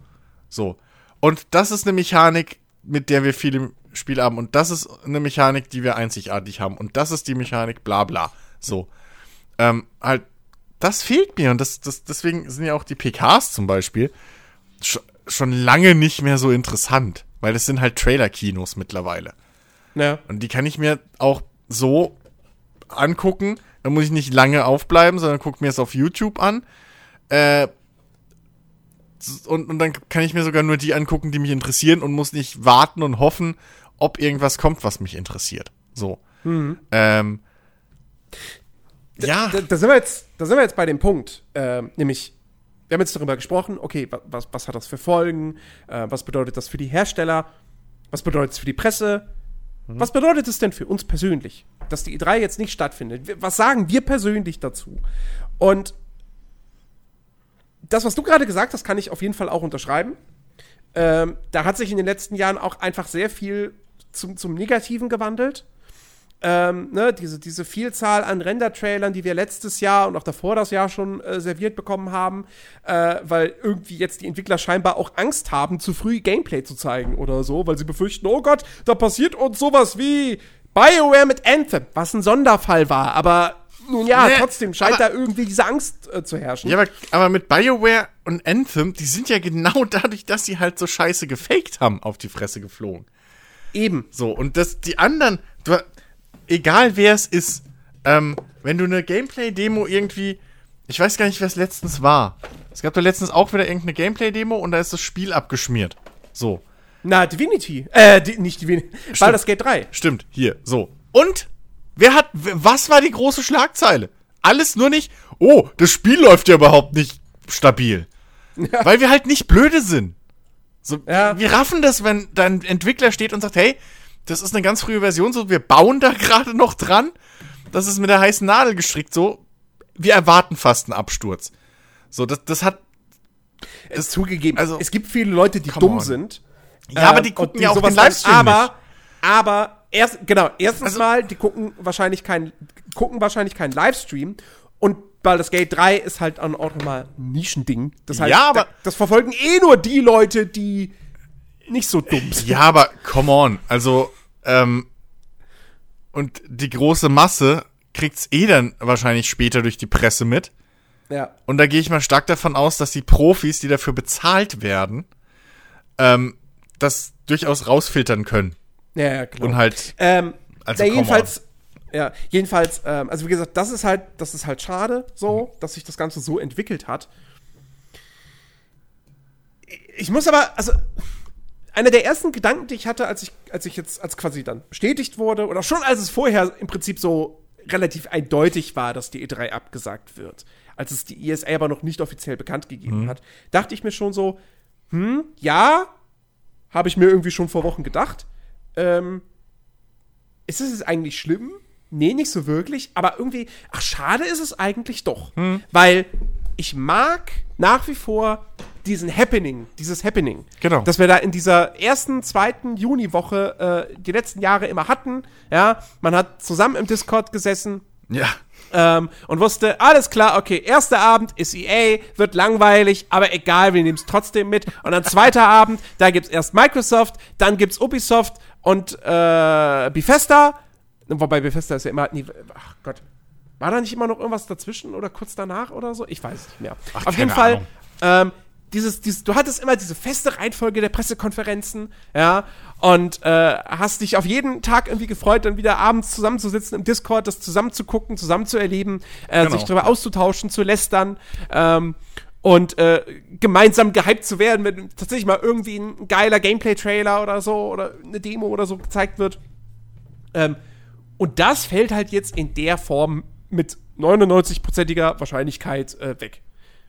So. Und das ist eine Mechanik, mit der wir viel im Spiel haben. Und das ist eine Mechanik, die wir einzigartig haben. Und das ist die Mechanik, bla bla. So. Ähm, halt das fehlt mir und das, das, deswegen sind ja auch die PKs zum Beispiel sch schon lange nicht mehr so interessant, weil es sind halt Trailer-Kinos mittlerweile. Ja. Und die kann ich mir auch so angucken. Da muss ich nicht lange aufbleiben, sondern gucke mir es auf YouTube an. Äh, und, und dann kann ich mir sogar nur die angucken, die mich interessieren und muss nicht warten und hoffen, ob irgendwas kommt, was mich interessiert. So. Mhm. Ähm, ja. Da, da, sind wir jetzt, da sind wir jetzt bei dem Punkt, äh, nämlich, wir haben jetzt darüber gesprochen, okay, was, was hat das für Folgen, äh, was bedeutet das für die Hersteller, was bedeutet es für die Presse, mhm. was bedeutet es denn für uns persönlich, dass die E3 jetzt nicht stattfindet? Was sagen wir persönlich dazu? Und das, was du gerade gesagt hast, kann ich auf jeden Fall auch unterschreiben. Ähm, da hat sich in den letzten Jahren auch einfach sehr viel zum, zum Negativen gewandelt ähm, ne, diese, diese Vielzahl an Render-Trailern, die wir letztes Jahr und auch davor das Jahr schon äh, serviert bekommen haben, äh, weil irgendwie jetzt die Entwickler scheinbar auch Angst haben, zu früh Gameplay zu zeigen oder so, weil sie befürchten, oh Gott, da passiert uns sowas wie BioWare mit Anthem, was ein Sonderfall war, aber nun ja, nee, trotzdem scheint da irgendwie diese Angst äh, zu herrschen. Ja, aber, aber mit BioWare und Anthem, die sind ja genau dadurch, dass sie halt so scheiße gefaked haben, auf die Fresse geflogen. Eben. So, und das, die anderen, egal wer es ist, ähm, wenn du eine Gameplay-Demo irgendwie, ich weiß gar nicht, wer es letztens war. Es gab da letztens auch wieder irgendeine Gameplay-Demo und da ist das Spiel abgeschmiert. So. Na, Divinity. Äh, die, nicht Divinity. das Gate 3. Stimmt, hier, so. Und? Wer hat, was war die große Schlagzeile? Alles nur nicht, oh, das Spiel läuft ja überhaupt nicht stabil. Ja. Weil wir halt nicht blöde sind. So, ja. Wir raffen das, wenn dein Entwickler steht und sagt, hey, das ist eine ganz frühe Version, so wir bauen da gerade noch dran. Das ist mit der heißen Nadel gestrickt, so. Wir erwarten fast einen Absturz. So, das, das hat. Das zugegeben. Also, es gibt viele Leute, die dumm on. sind. Ja, äh, aber die gucken die ja auch den Livestream aber, nicht. aber, erst, genau, erstens also, mal, die gucken wahrscheinlich keinen, gucken wahrscheinlich keinen Livestream und Baldur's Gate 3 ist halt auch nochmal ein Nischending. Das heißt, ja, aber das verfolgen eh nur die Leute, die nicht so dumm sind. Ja, aber come on. Also, ähm, und die große Masse kriegt's eh dann wahrscheinlich später durch die Presse mit. Ja. Und da gehe ich mal stark davon aus, dass die Profis, die dafür bezahlt werden, ähm, das durchaus rausfiltern können. Ja, ja, genau. Und halt, Ähm, Also, come jedenfalls, ja, jedenfalls, ähm, also wie gesagt, das ist halt, das ist halt schade, so, dass sich das Ganze so entwickelt hat. Ich muss aber, also, einer der ersten Gedanken, die ich hatte, als ich, als ich jetzt, als quasi dann bestätigt wurde, oder schon als es vorher im Prinzip so relativ eindeutig war, dass die E3 abgesagt wird, als es die ESA aber noch nicht offiziell bekannt gegeben hat, dachte ich mir schon so, hm, ja, habe ich mir irgendwie schon vor Wochen gedacht. Ähm, ist es jetzt eigentlich schlimm? Nee, nicht so wirklich. Aber irgendwie, ach, schade ist es eigentlich doch. Weil ich mag nach wie vor diesen Happening, dieses Happening. Genau. Das wir da in dieser ersten, zweiten Juniwoche äh, die letzten Jahre immer hatten. Ja, man hat zusammen im Discord gesessen, ja, ähm, und wusste, alles klar, okay, erster Abend ist EA, wird langweilig, aber egal, wir nehmen es trotzdem mit. Und dann zweiter Abend, da gibt's erst Microsoft, dann gibt's Ubisoft und äh, Bethesda. Wobei Bethesda ist ja immer, nee, ach Gott, war da nicht immer noch irgendwas dazwischen oder kurz danach oder so? Ich weiß es nicht mehr. Ach, Auf jeden Fall, ähm, dieses, dieses, du hattest immer diese feste Reihenfolge der Pressekonferenzen, ja, und äh, hast dich auf jeden Tag irgendwie gefreut, dann wieder abends zusammenzusitzen im Discord, das zusammen zu gucken, zusammen zu erleben, äh, Genau. sich darüber auszutauschen, zu lästern, ähm, und äh, gemeinsam gehypt zu werden, wenn tatsächlich mal irgendwie ein geiler Gameplay-Trailer oder so oder eine Demo oder so gezeigt wird. Ähm, und das fällt halt jetzt in der Form mit 99%iger Wahrscheinlichkeit äh, weg.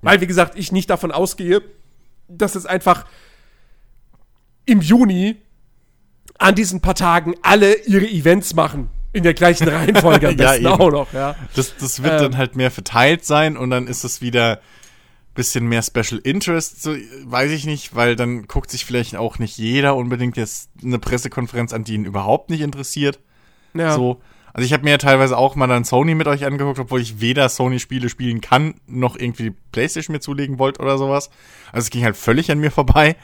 Weil, wie gesagt, ich nicht davon ausgehe, dass es einfach im Juni an diesen paar Tagen alle ihre Events machen. In der gleichen Reihenfolge am besten auch noch, ja. das, das wird Ähm. dann halt mehr verteilt sein und dann ist es wieder bisschen mehr Special Interest, so, weiß ich nicht, weil dann guckt sich vielleicht auch nicht jeder unbedingt jetzt eine Pressekonferenz an, die ihn überhaupt nicht interessiert. ja. So. Also ich habe mir ja teilweise auch mal dann Sony mit euch angeguckt, obwohl ich weder Sony-Spiele spielen kann, noch irgendwie die Playstation mir zulegen wollte oder sowas. Also es ging halt völlig an mir vorbei.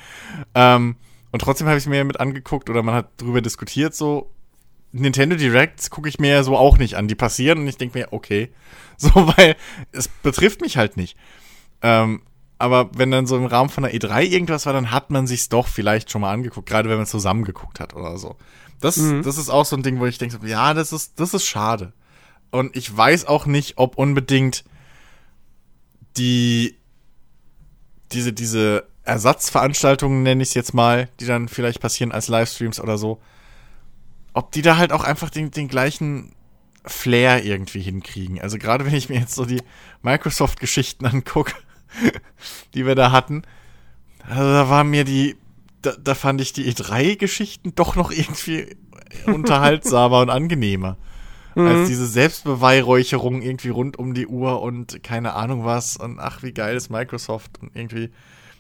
Ähm, und trotzdem habe ich mir mit angeguckt oder man hat drüber diskutiert, so Nintendo Directs gucke ich mir ja so auch nicht an. Die passieren und ich denke mir, okay. So, weil es betrifft mich halt nicht. Ähm, aber wenn dann so im Rahmen von der E3 irgendwas war, dann hat man sich's doch vielleicht schon mal angeguckt, gerade wenn man zusammen geguckt hat oder so. Das, das ist auch so ein Ding, wo ich denke, ja, das ist, das ist schade. Und ich weiß auch nicht, ob unbedingt die, diese, diese Ersatzveranstaltungen, nenne ich es jetzt mal, die dann vielleicht passieren als Livestreams oder so, ob die da halt auch einfach den, den gleichen Flair irgendwie hinkriegen. Also gerade wenn ich mir jetzt so die Microsoft-Geschichten angucke, die wir da hatten, also da war mir die, da, da fand ich die E3-Geschichten doch noch irgendwie unterhaltsamer und angenehmer. Als diese Selbstbeweihräucherung irgendwie rund um die Uhr und keine Ahnung was und ach, wie geil ist Microsoft und irgendwie,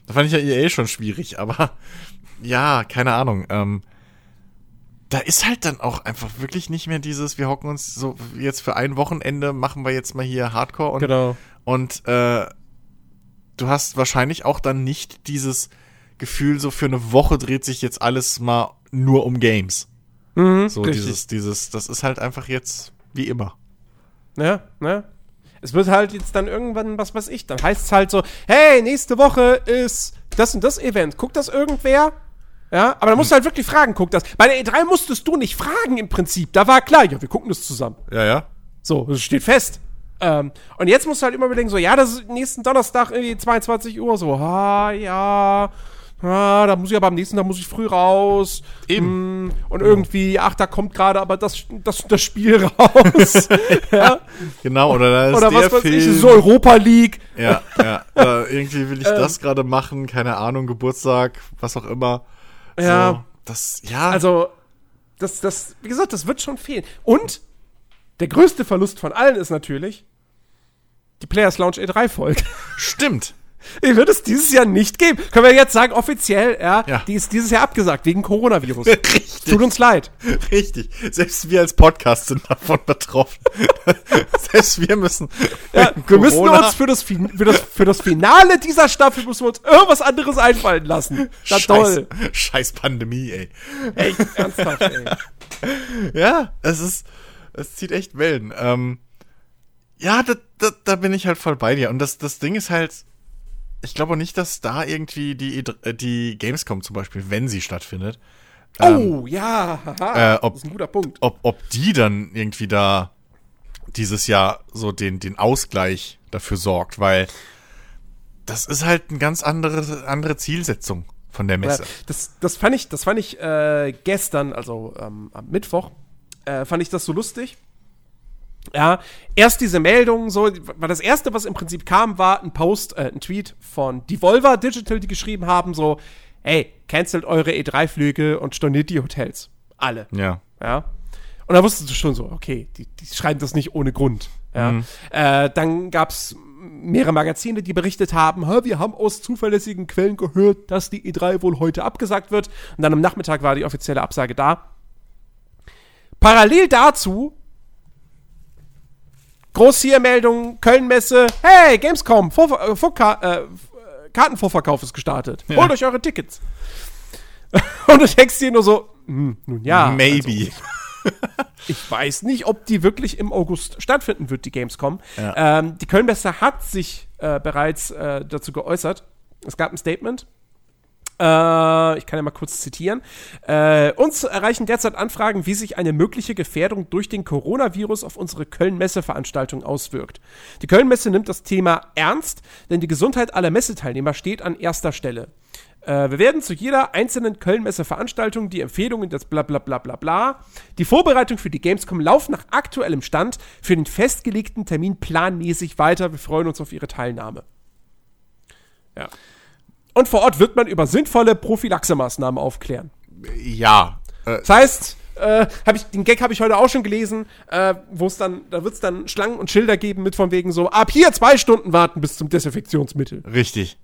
da fand ich ja EA schon schwierig, aber ja, keine Ahnung, ähm, da ist halt dann auch einfach wirklich nicht mehr dieses, wir hocken uns so jetzt für ein Wochenende, machen wir jetzt mal hier Hardcore und, Genau. und äh, du hast wahrscheinlich auch dann nicht dieses Gefühl, so für eine Woche dreht sich jetzt alles mal nur um Games. Mhm, So richtig. dieses, dieses, das ist halt einfach jetzt wie immer. Ja, ne? Es wird halt jetzt dann irgendwann, was weiß ich, dann heißt es halt so, hey, nächste Woche ist das und das Event. Guckt das irgendwer? Ja, aber dann musst du halt wirklich fragen, guckt das. Bei der E3 musstest du nicht fragen im Prinzip. Da war klar, ja, wir gucken das zusammen. Ja, ja. So, das steht fest. Ähm, und jetzt musst du halt immer überlegen, so, ja, das ist nächsten Donnerstag irgendwie 22 Uhr, so, ah, ja, ah, da muss ich aber am nächsten Tag muss ich früh raus. Eben. Mm, Und irgendwie, ach, da kommt gerade aber das, das, das Spiel raus. ja. Genau, oder da ist Oder der was weiß Film. ich, so Europa League. Ja, ja. Oder irgendwie will ich Ähm. das gerade machen, keine Ahnung, Geburtstag, was auch immer. Ja. So, das, ja. Also, das, das, wie gesagt, das wird schon fehlen. Und der größte Verlust von allen ist natürlich die Players Lounge E3-Folge. stimmt. Die wird es dieses Jahr nicht geben. Können wir jetzt sagen, offiziell, ja, Ja. die ist dieses Jahr abgesagt, wegen Coronavirus. Richtig. Tut uns leid. Richtig. Selbst wir als Podcast sind davon betroffen. Selbst wir müssen. Ja, wir müssen uns für das, für, das, für das Finale dieser Staffel müssen wir uns irgendwas anderes einfallen lassen. Na Scheiß, toll. Scheiß Pandemie, ey. Echt, ernsthaft, ey. Ja, es ist. Es zieht echt Wellen. Ähm, ja, da, da, da bin ich halt voll bei dir. Und das, das Ding ist halt, ich glaube auch nicht, dass da irgendwie die, äh, die Gamescom zum Beispiel, wenn sie stattfindet, oh, ähm, ja, haha, äh, ob, das ist ein guter Punkt. Ob, ob die dann irgendwie da dieses Jahr so den, den Ausgleich dafür sorgt, weil das ist halt eine ganz andere, andere Zielsetzung von der Messe. Das, das fand ich, das fand ich äh, gestern, also ähm, am Mittwoch, äh, fand ich das so lustig. Ja, erst diese Meldung, so, war das erste, was im Prinzip kam, war ein Post, äh, ein Tweet von Devolver Digital, die geschrieben haben, so, ey, cancelt eure E3-Flüge und storniert die Hotels. Alle. Ja. Ja. Und da wusstest du schon so, okay, die, die schreiben das nicht ohne Grund. Ja. Mhm. Äh, dann gab's mehrere Magazine, die berichtet haben, wir haben aus zuverlässigen Quellen gehört, dass die E3 wohl heute abgesagt wird. Und dann am Nachmittag war die offizielle Absage da. Parallel dazu groß hier Meldung, Köln-Messe, hey, Gamescom, Vor äh, Vor äh, Kartenvorverkauf ist gestartet. Ja. Holt euch eure Tickets. Und du denkst dir nur so, hm, nun ja. Maybe. Also, ich weiß nicht, ob die wirklich im August stattfinden wird, die Gamescom. Ja. Ähm, die Kölnmesse hat sich äh, bereits äh, dazu geäußert. Es gab ein Statement. Äh, ich kann ja mal kurz zitieren. Äh, uns erreichen derzeit Anfragen, wie sich eine mögliche Gefährdung durch den Coronavirus auf unsere Köln-Messe-Veranstaltung auswirkt. Die Köln-Messe nimmt das Thema ernst, denn die Gesundheit aller Messeteilnehmer steht an erster Stelle. Äh, wir werden zu jeder einzelnen Köln-Messe-Veranstaltung die Empfehlungen des bla bla bla bla bla. Die Vorbereitung für die Gamescom laufen nach aktuellem Stand für den festgelegten Termin planmäßig weiter. Wir freuen uns auf Ihre Teilnahme. Ja. Und vor Ort wird man über sinnvolle Prophylaxemaßnahmen aufklären. Ja. Äh, das heißt, äh, hab ich, den Gag habe ich heute auch schon gelesen, äh, wo es dann, da wird es dann Schlangen und Schilder geben mit von wegen so, ab hier zwei Stunden warten bis zum Desinfektionsmittel. Richtig.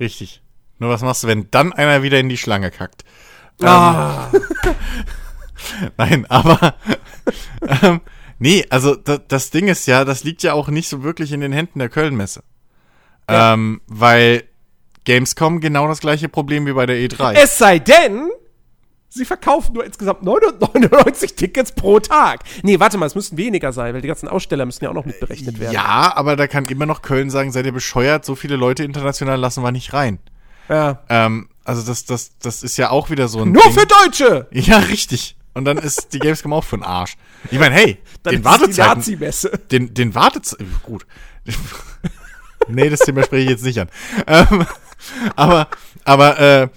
Richtig. Nur was machst du, wenn dann einer wieder in die Schlange kackt? Ah. Ähm, Nein, aber ähm, nee, also das, das Ding ist ja, das liegt ja auch nicht so wirklich in den Händen der Kölnmesse. Ja. Ähm, weil Gamescom genau das gleiche Problem wie bei der E3. Es sei denn, sie verkaufen nur insgesamt 99 Tickets pro Tag. Nee, warte mal, es müssten weniger sein, weil die ganzen Aussteller müssen ja auch noch mitberechnet werden. Ja, aber da kann immer noch Köln sagen, seid ihr bescheuert, so viele Leute international lassen wir nicht rein. Ja. Ähm, also das, das, das ist ja auch wieder so ein Nur Ding. für Deutsche! Ja, richtig. Und dann ist die Gamescom auch für den Arsch. Ich meine, hey, dann den Wartezeiten. Den, den Wartezeiten. Gut. nee, das Thema spreche ich jetzt nicht an. Ähm, aber, aber, äh,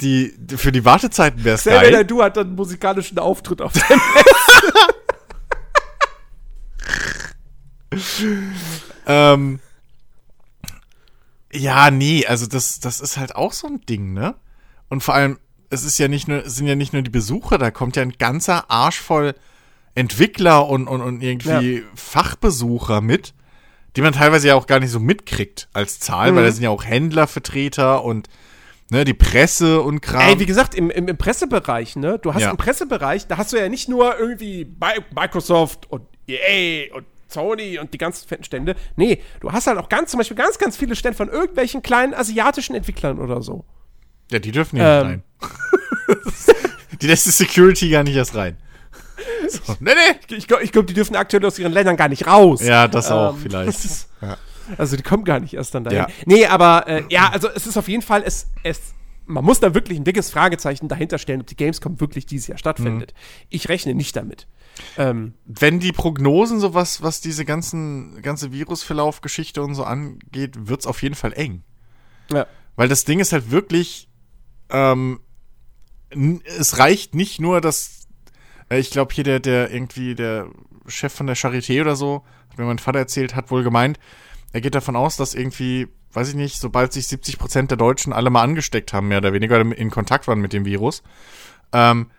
die, für die Wartezeiten wäre es geil. Du hat dann einen musikalischen Auftritt auf der Messe. ähm, ja, nee, also das, das ist halt auch so ein Ding, ne? Und vor allem, es ist ja nicht nur, es sind ja nicht nur die Besucher, da kommt ja ein ganzer Arsch voll Entwickler und, und, und irgendwie ja. Fachbesucher mit die man teilweise ja auch gar nicht so mitkriegt als Zahl, mhm. weil da sind ja auch Händlervertreter und ne, die Presse und Kram. Ey, wie gesagt, im, im, im Pressebereich, ne? Du hast ja. im Pressebereich, da hast du ja nicht nur irgendwie Microsoft und EA und Sony und die ganzen fetten Stände. Nee, du hast halt auch ganz, zum Beispiel ganz, ganz viele Stände von irgendwelchen kleinen asiatischen Entwicklern oder so. Ja, die dürfen nicht ähm. rein. die lässt die Security gar nicht erst rein. So. Nee, nee. Ich glaube, glaub, die dürfen aktuell aus ihren Ländern gar nicht raus. Ja, das auch ähm, vielleicht. Ja. Also die kommen gar nicht erst dann dahin. Ja. Nee, aber äh, ja, also es ist auf jeden Fall, es, es, man muss da wirklich ein dickes Fragezeichen dahinter stellen, ob die Gamescom wirklich dieses Jahr stattfindet. Mhm. Ich rechne nicht damit. Ähm, Wenn die Prognosen sowas, was diese ganzen, ganze Virusverlauf-Geschichte und so angeht, wird es auf jeden Fall eng. Ja. Weil das Ding ist halt wirklich, ähm, es reicht nicht nur, dass ich glaube hier der, der irgendwie, der Chef von der Charité oder so, hat mir mein Vater erzählt, hat wohl gemeint, er geht davon aus, dass irgendwie, weiß ich nicht, sobald sich 70 Prozent der Deutschen alle mal angesteckt haben, mehr oder weniger, oder in Kontakt waren mit dem Virus, ähm,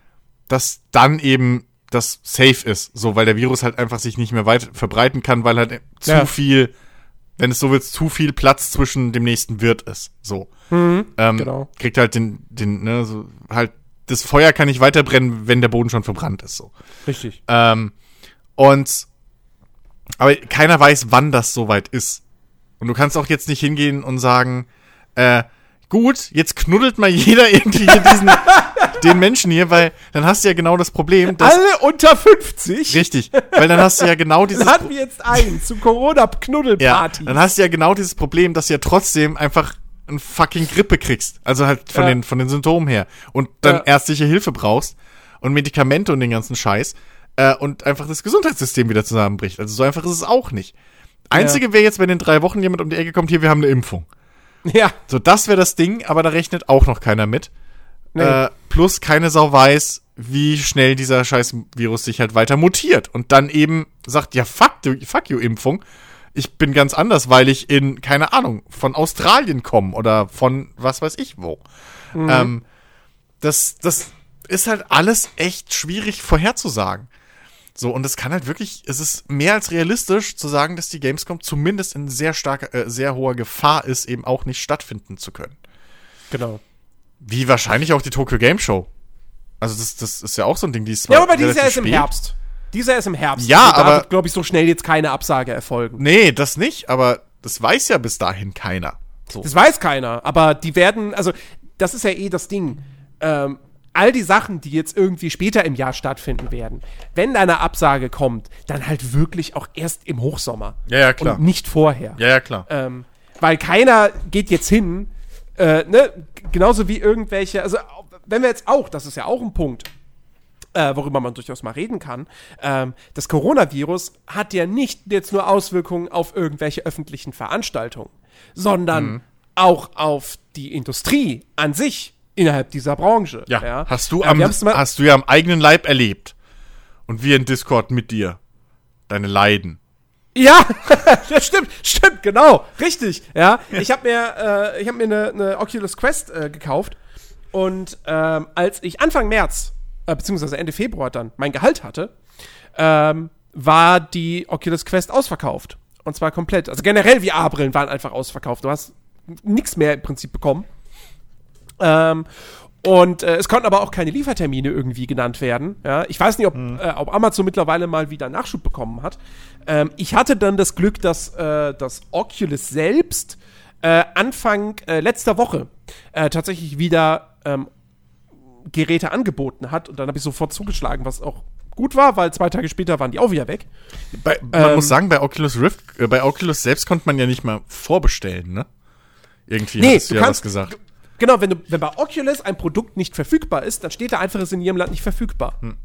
dass dann eben das safe ist, so, weil der Virus halt einfach sich nicht mehr weit verbreiten kann, weil halt zu ja. viel, wenn es so wird, zu viel Platz zwischen dem nächsten Wirt ist, so. Mhm, ähm, genau. Kriegt halt den, den, ne, so, halt das Feuer kann nicht weiterbrennen, wenn der Boden schon verbrannt ist. So. Richtig. Ähm, und aber keiner weiß, wann das soweit ist. Und du kannst auch jetzt nicht hingehen und sagen, äh, gut, jetzt knuddelt mal jeder irgendwie diesen, den Menschen hier, weil dann hast du ja genau das Problem, dass. Alle unter 50. Richtig, weil dann hast du ja genau dieses. Dann hatten wir jetzt einen zu ja, Corona-Knuddelparty. dann hast du ja genau dieses Problem, dass du ja trotzdem einfach ein fucking Grippe kriegst. Also halt von, Ja. den, von den Symptomen her. Und dann Ja. ärztliche Hilfe brauchst und Medikamente und den ganzen Scheiß. Äh, und einfach das Gesundheitssystem wieder zusammenbricht. Also so einfach ist es auch nicht. Einzige wäre jetzt, wenn in drei Wochen jemand um die Ecke kommt, hier, wir haben eine Impfung. ja. So, das wäre das Ding, aber da rechnet auch noch keiner mit. Nee. Äh, plus keine Sau weiß, wie schnell dieser scheiß Virus sich halt weiter mutiert und dann eben sagt, ja, fuck, du, fuck you, Impfung. Ich bin ganz anders, weil ich in, keine Ahnung, von Australien komme oder von was weiß ich wo. Ähm, das, das ist halt alles echt schwierig vorherzusagen. So, und es kann halt wirklich, es ist mehr als realistisch zu sagen, dass die Gamescom zumindest in sehr starker, äh, sehr hoher Gefahr ist, eben auch nicht stattfinden zu können. Genau. Wie wahrscheinlich auch die Tokyo Game Show. Also das, das ist ja auch so ein Ding, die ist zwar Ja, aber dieses Jahr relativ ist im. Herbst. Dieser ist im Herbst. Ja, da aber- wird, glaube ich, so schnell jetzt keine Absage erfolgen. Nee, das nicht, aber das weiß ja bis dahin keiner. So. Das weiß keiner, aber die werden, also das ist ja eh das Ding. Ähm, all die Sachen, die jetzt irgendwie später im Jahr stattfinden werden, wenn eine Absage kommt, dann halt wirklich auch erst im Hochsommer. Ja, ja, klar. Und nicht vorher. Ja, ja, klar. Ähm, weil keiner geht jetzt hin, äh, ne, genauso wie irgendwelche, also wenn wir jetzt auch, das ist ja auch ein Punkt, äh, worüber man durchaus mal reden kann, ähm, das Coronavirus hat ja nicht jetzt nur Auswirkungen auf irgendwelche öffentlichen Veranstaltungen, sondern Mhm. auch auf die Industrie an sich innerhalb dieser Branche. ja, hast du Äh, am, hast du ja am eigenen Leib erlebt. Und wir in Discord mit dir. Deine Leiden. Ja, das stimmt, stimmt, genau, richtig. Ja, ich habe mir, äh, ich habe mir eine eine Oculus Quest äh, gekauft und ähm, als ich Anfang März äh, beziehungsweise Ende Februar dann mein Gehalt hatte, ähm, war die Oculus Quest ausverkauft und zwar komplett. Also generell VR-Brillen waren einfach ausverkauft. Du hast nichts mehr im Prinzip bekommen. Ähm, und äh, es konnten aber auch keine Liefertermine irgendwie genannt werden. Ja, ich weiß nicht, ob, äh, ob Amazon mittlerweile mal wieder Nachschub bekommen hat. Ähm, ich hatte dann das Glück, dass äh, das Oculus selbst äh, Anfang äh, letzter Woche äh, tatsächlich wieder ähm, Geräte angeboten hat. Und dann habe ich sofort zugeschlagen, was auch gut war, weil zwei Tage später waren die auch wieder weg. Bei, man Ähm, muss sagen, bei Oculus Rift, äh, bei Oculus selbst konnte man ja nicht mal vorbestellen, ne? Irgendwie Nee, hattest du ja kannst- was gesagt. Genau, wenn, du, wenn bei Oculus ein Produkt nicht verfügbar ist, dann steht da einfach, es ist in ihrem Land nicht verfügbar. Hm.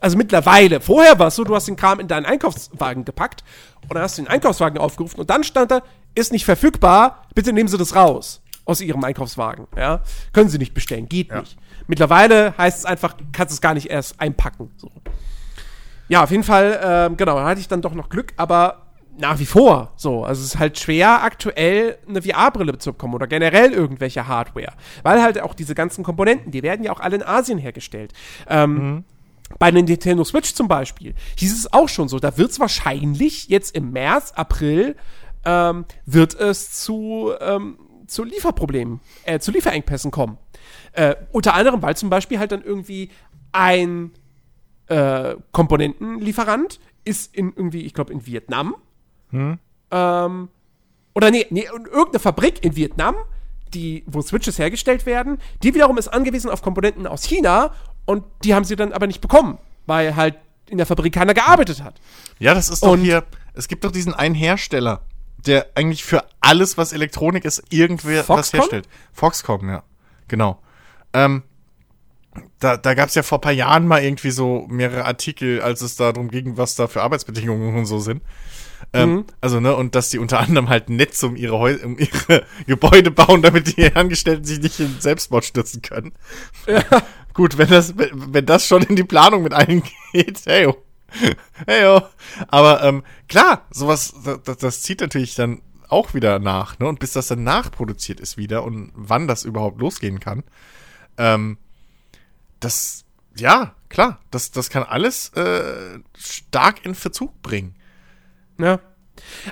Also mittlerweile. Vorher war es so, du hast den Kram in deinen Einkaufswagen gepackt und dann hast du den Einkaufswagen aufgerufen und dann stand da, ist nicht verfügbar, bitte nehmen Sie das raus aus Ihrem Einkaufswagen. Ja? Können Sie nicht bestellen, geht Ja. nicht. Mittlerweile heißt es einfach, du kannst es gar nicht erst einpacken. So. Ja, auf jeden Fall, ähm, genau, da hatte ich dann doch noch Glück, aber nach wie vor so. Also es ist halt schwer, aktuell eine VR-Brille zu bekommen oder generell irgendwelche Hardware. Weil halt auch diese ganzen Komponenten, die werden ja auch alle in Asien hergestellt. Ähm, Bei der Nintendo Switch zum Beispiel hieß es auch schon so, da wird es wahrscheinlich jetzt im März, April, ähm, wird es zu, ähm, zu Lieferproblemen, äh, zu Lieferengpässen kommen. Äh, unter anderem, weil zum Beispiel halt dann irgendwie ein äh, Komponentenlieferant ist in irgendwie, ich glaube, in Vietnam. Ähm, oder nee, nee, irgendeine Fabrik in Vietnam, die, wo Switches hergestellt werden, die wiederum ist angewiesen auf Komponenten aus China und die haben sie dann aber nicht bekommen, weil halt in der Fabrik keiner gearbeitet hat. Ja, das ist doch Und- hier, es gibt doch diesen einen Hersteller, der eigentlich für alles, was Elektronik ist, irgendwer was Foxconn? herstellt. Foxconn, ja. Genau. Ähm, da da gab es ja vor ein paar Jahren mal irgendwie so mehrere Artikel, als es darum ging, was da für Arbeitsbedingungen und so sind. Ähm, Mhm. Also, ne, und dass die unter anderem halt Netze um ihre, Häu um ihre Gebäude bauen, damit die Angestellten sich nicht in Selbstmord stürzen können. Gut, wenn das, wenn, wenn das schon in die Planung mit eingeht, hey, hey, oh. Aber ähm, klar, sowas, das, das zieht natürlich dann auch wieder nach, ne? Und bis das dann nachproduziert ist wieder und wann das überhaupt losgehen kann, ähm, das, ja, klar, das, das kann alles äh, stark in Verzug bringen. Ja.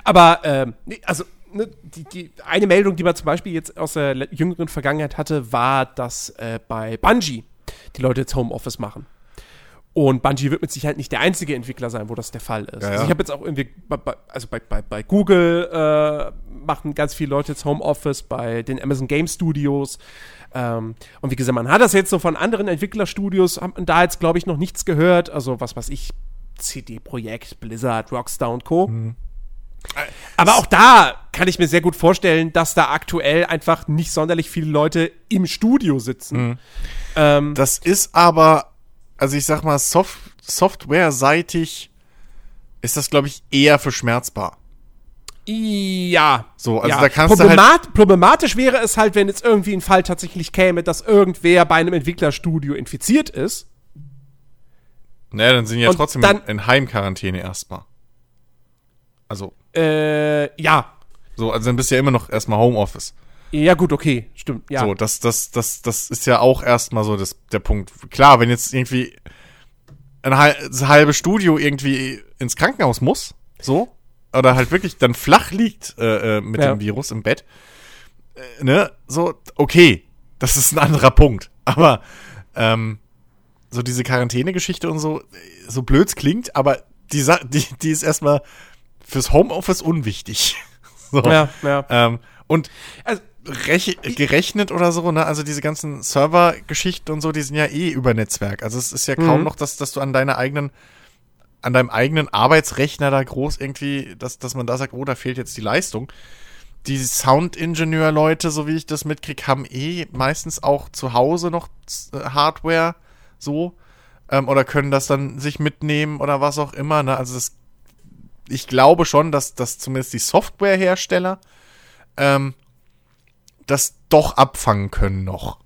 Aber, ähm, also, ne, die, die, eine Meldung, die man zum Beispiel jetzt aus der jüngeren Vergangenheit hatte, war, dass äh, bei Bungie die Leute jetzt Homeoffice machen. Und Bungie wird mit Sicherheit nicht der einzige Entwickler sein, wo das der Fall ist. Ja, ja. Also ich habe jetzt auch irgendwie, bei, bei, also bei, bei, bei Google äh, machen ganz viele Leute jetzt Homeoffice, bei den Amazon Game Studios. Ähm, und wie gesagt, man hat das jetzt so von anderen Entwicklerstudios, hat man da jetzt, glaube ich, noch nichts gehört. Also was weiß ich, CD Projekt, Blizzard, Rockstar und Co. Aber auch da kann ich mir sehr gut vorstellen, dass da aktuell einfach nicht sonderlich viele Leute im Studio sitzen. Ähm, Das ist aber, also ich sag mal, Soft Software-seitig ist das, glaube ich, eher verschmerzbar. ja. So, also ja. da kannst du halt. Problemat Problematisch wäre es halt, wenn jetzt irgendwie ein Fall tatsächlich käme, dass irgendwer bei einem Entwicklerstudio infiziert ist. Naja, dann sind ja Und trotzdem dann- in Heimquarantäne erstmal. Also, Äh, ja. so, also dann bist du ja immer noch erstmal Homeoffice. Ja, gut, okay, stimmt. Ja. So, das, das, das, das ist ja auch erstmal so das, der Punkt. Klar, wenn jetzt irgendwie ein hal- das halbe Studio irgendwie ins Krankenhaus muss, so, oder halt wirklich dann flach liegt äh, äh, mit Ja. dem Virus im Bett, äh, ne, so, okay, das ist ein anderer Punkt. Aber ähm, so diese Quarantäne-Geschichte und so, so blöds klingt, aber die, die, die ist erstmal fürs Homeoffice unwichtig. so. ja, ja. Ähm, und Also, gerechnet oder so, ne? Also diese ganzen Server-Geschichten und so, die sind ja eh über Netzwerk. Also es ist ja kaum Mhm. noch, dass, dass du an deiner eigenen, an deinem eigenen Arbeitsrechner da groß irgendwie, dass, dass man da sagt, oh, da fehlt jetzt die Leistung. Die Sound-Ingenieur-Leute, so wie ich das mitkrieg, haben eh meistens auch zu Hause noch äh, Hardware so ähm, oder können das dann sich mitnehmen oder was auch immer. Ne? Also das, ich glaube schon, dass, dass zumindest die Softwarehersteller ähm, das doch abfangen können noch.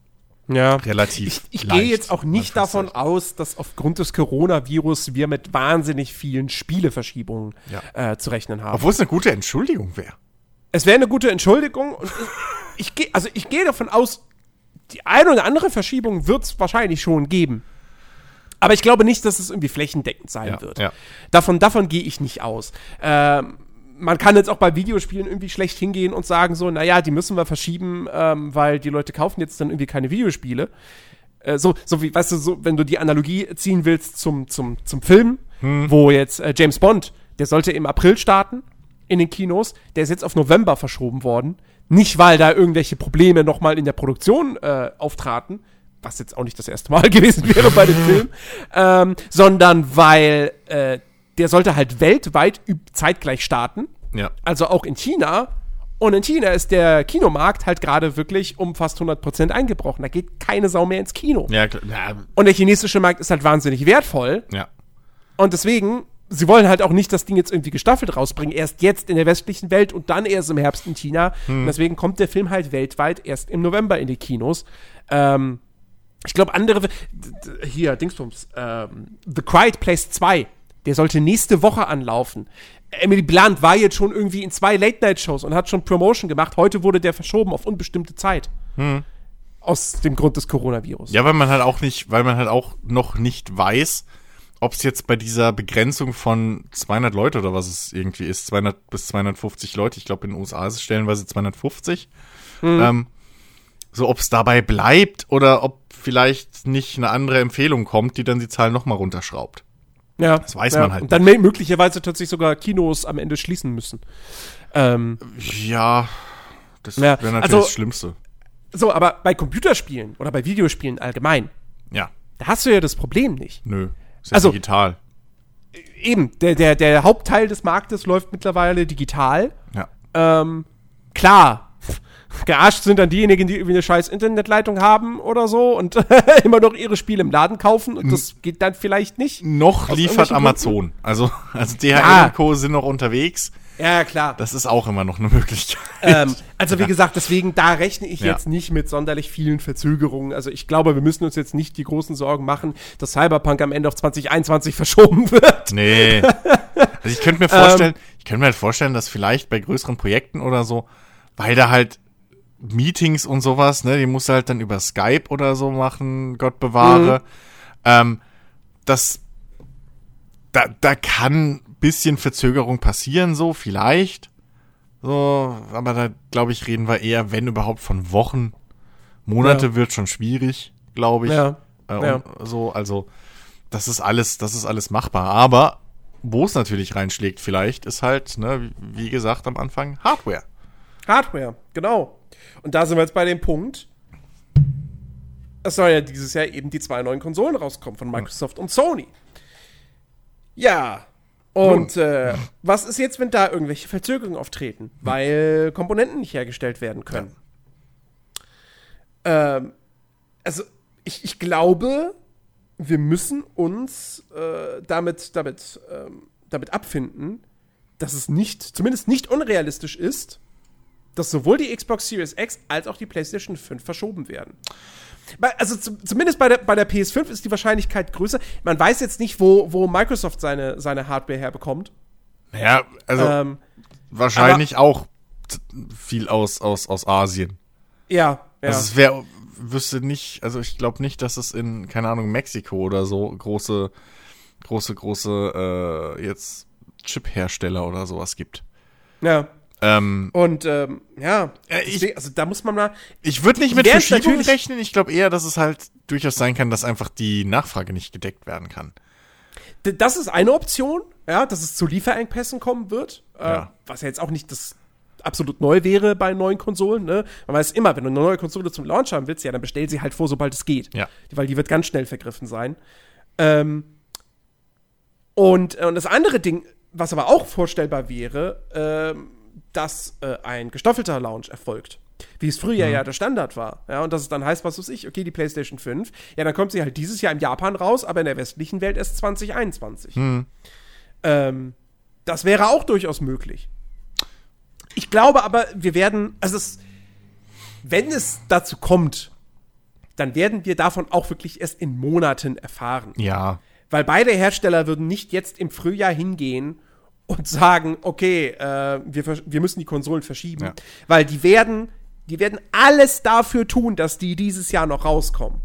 ja. Relativ. Ich, ich gehe jetzt auch nicht davon aus, dass aufgrund des Coronavirus wir mit wahnsinnig vielen Spieleverschiebungen äh, zu rechnen haben. Obwohl es eine gute Entschuldigung wäre. es wäre eine gute Entschuldigung und ich gehe, also ich gehe davon aus, die eine oder andere Verschiebung wird es wahrscheinlich schon geben. Aber ich glaube nicht, dass es irgendwie flächendeckend sein Ja, wird. ja. Davon, davon gehe ich nicht aus. Ähm, man kann jetzt auch bei Videospielen irgendwie schlecht hingehen und sagen so, naja, die müssen wir verschieben, ähm, weil die Leute kaufen jetzt dann irgendwie keine Videospiele. Äh, so, so wie, weißt du, so, wenn du die Analogie ziehen willst zum, zum, zum Film, wo jetzt äh, James Bond, der sollte im April starten in den Kinos, der ist jetzt auf November verschoben worden. Nicht, weil da irgendwelche Probleme nochmal in der Produktion äh, auftraten, was jetzt auch nicht das erste Mal gewesen wäre bei dem Film, ähm, sondern weil äh, der sollte halt weltweit zeitgleich starten, Ja. also auch in China. Und in China ist der Kinomarkt halt gerade wirklich um fast 100% eingebrochen. Da geht keine Sau mehr ins Kino. Ja. Ja, Und der chinesische Markt ist halt wahnsinnig wertvoll. ja. Und deswegen, sie wollen halt auch nicht das Ding jetzt irgendwie gestaffelt rausbringen. Erst jetzt in der westlichen Welt und dann erst im Herbst in China. Und deswegen kommt der Film halt weltweit erst im November in die Kinos. Ähm, ich glaube, andere. Hier, Dingsbums. Ähm, The Quiet Place 2. Der sollte nächste Woche anlaufen. Emily Blunt war jetzt schon irgendwie in zwei Late-Night-Shows und hat schon Promotion gemacht. Heute wurde der verschoben auf unbestimmte Zeit. Aus dem Grund des Coronavirus. Ja, weil man halt auch nicht, weil man halt auch noch nicht weiß, ob es jetzt bei dieser Begrenzung von 200 Leute oder was es irgendwie ist, 200 bis 250 Leute, ich glaube in den USA ist es stellenweise 250, ähm, so ob es dabei bleibt oder ob vielleicht nicht eine andere Empfehlung kommt, die dann die Zahl nochmal runterschraubt. Ja, Das weiß ja. man halt Und dann mö- möglicherweise tatsächlich sogar Kinos am Ende schließen müssen. Ähm, Ja, das Ja, wäre natürlich also- das Schlimmste. so, aber bei Computerspielen oder bei Videospielen allgemein, Ja, da hast du ja das Problem nicht. nö. Ist ja Also- digital. Eben, der, der, der Hauptteil des Marktes läuft mittlerweile digital. Ja. Ähm, klar, gearscht sind dann diejenigen, die irgendwie eine scheiß Internetleitung haben oder so und immer noch ihre Spiele im Laden kaufen und das geht dann vielleicht nicht. Noch liefert Amazon. Also, also DHL Ja. und Co. sind noch unterwegs. Ja, klar. Das ist auch immer noch eine Möglichkeit. Ähm, also wie gesagt, deswegen, da rechne ich Ja. jetzt nicht mit sonderlich vielen Verzögerungen. Also ich glaube, wir müssen uns jetzt nicht die großen Sorgen machen, dass Cyberpunk am Ende auf 2021 verschoben wird. Nee. Also ich könnte mir vorstellen, ich könnte mir halt vorstellen, dass vielleicht bei größeren Projekten oder so, weil da halt Meetings und sowas, ne, die musst du halt dann über Skype oder so machen, Gott bewahre. Ähm, das, da, da kann ein bisschen Verzögerung passieren, so, vielleicht. So, aber da, glaube ich, reden wir eher, wenn überhaupt, von Wochen. Monate Ja. wird schon schwierig, glaube ich. Ja, Äh, ja. so, also das ist alles, das ist alles machbar. Aber wo es natürlich reinschlägt, vielleicht, ist halt, ne, wie gesagt am Anfang, Hardware. Hardware, genau. Und da sind wir jetzt bei dem Punkt. Es soll ja dieses Jahr eben die zwei neuen Konsolen rauskommen von Microsoft und Sony. Ja. Und äh, was ist jetzt, wenn da irgendwelche Verzögerungen auftreten, weil Komponenten nicht hergestellt werden können? Ähm, also, ich, ich glaube, wir müssen uns äh, damit, damit, ähm, damit abfinden, dass es nicht, zumindest nicht unrealistisch ist, dass sowohl die Xbox Series X als auch die PlayStation 5 verschoben werden. Also zumindest bei der, bei der PS5 ist die Wahrscheinlichkeit größer. Man weiß jetzt nicht, wo, wo Microsoft seine, seine Hardware herbekommt. Ja, also ähm, wahrscheinlich auch viel aus, aus, aus Asien. Ja, ja. Also es wäre, wüsste nicht, also ich glaube nicht, dass es in, keine Ahnung, Mexiko oder so große, große, große, äh, jetzt Chip-Hersteller oder sowas gibt. Ja. Ähm, und ähm, ja, äh, ich, also da muss man mal. Ich würde nicht mit Verschiebung rechnen. Ich glaube eher, dass es halt durchaus sein kann, dass einfach die Nachfrage nicht gedeckt werden kann. Das ist eine Option, ja, dass es zu Lieferengpässen kommen wird. Äh, ja. Äh, was ja jetzt auch nicht das absolut neu wäre bei neuen Konsolen. Ne? Man weiß immer, wenn du eine neue Konsole zum Launch haben willst, ja, dann bestell sie halt vor, sobald es geht. Ja. Weil die wird ganz schnell vergriffen sein. Ähm, und, und das andere Ding, was aber auch vorstellbar wäre, ähm, dass äh, ein gestaffelter Launch erfolgt. Wie es früher mhm. ja der Standard war. Ja, und dass es dann heißt, was weiß ich, okay, die PlayStation 5, ja, dann kommt sie halt dieses Jahr in Japan raus, aber in der westlichen Welt erst 2021. Mhm. Ähm, das wäre auch durchaus möglich. Ich glaube aber, wir werden, also es, wenn es dazu kommt, dann werden wir davon auch wirklich erst in Monaten erfahren. Ja. Weil beide Hersteller würden nicht jetzt im Frühjahr hingehen und sagen, okay, äh, wir, wir müssen die Konsolen verschieben. Ja. Weil die werden, die werden alles dafür tun, dass die dieses Jahr noch rauskommen.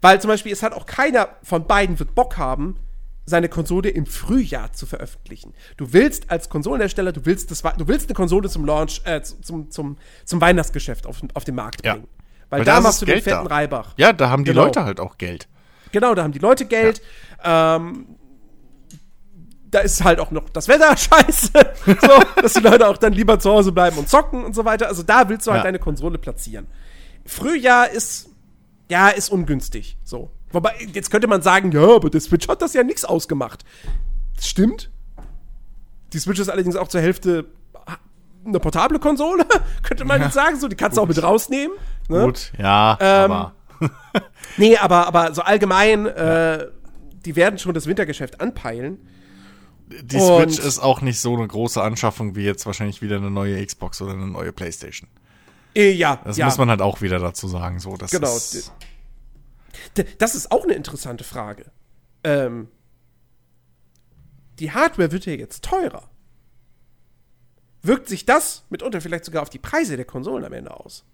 Weil zum Beispiel, es hat auch keiner von beiden wird Bock haben, seine Konsole im Frühjahr zu veröffentlichen. Du willst als Konsolenhersteller, du willst, das, du willst eine Konsole zum Launch, äh, zum, zum, zum Weihnachtsgeschäft auf, auf den Markt bringen. Ja. Weil, Weil da machst du Geld den fetten da. Reibach. Ja, da haben die genau. Leute halt auch Geld. Genau, da haben die Leute Geld. Ja. Ähm, da ist halt auch noch das Wetter scheiße, so, dass die Leute auch dann lieber zu Hause bleiben und zocken und so weiter. Also da willst du halt ja. deine Konsole platzieren. Frühjahr ist, ja, ist ungünstig, so. Wobei, jetzt könnte man sagen, ja, aber der Switch hat das ja nichts ausgemacht. Das stimmt. Die Switch ist allerdings auch zur Hälfte eine portable Konsole, könnte man ja. jetzt sagen, so, die kannst du auch mit rausnehmen. Ne? Gut, ja, ähm, aber. nee, aber, aber so allgemein, äh, die werden schon das Wintergeschäft anpeilen die Switch ist auch nicht so eine große Anschaffung wie jetzt wahrscheinlich wieder eine neue Xbox oder eine neue PlayStation. Äh, ja. Das ja. muss man halt auch wieder dazu sagen. So, das genau. Ist das ist auch eine interessante Frage. Ähm, die Hardware wird ja jetzt teurer. Wirkt sich das mitunter vielleicht sogar auf die Preise der Konsolen am Ende aus?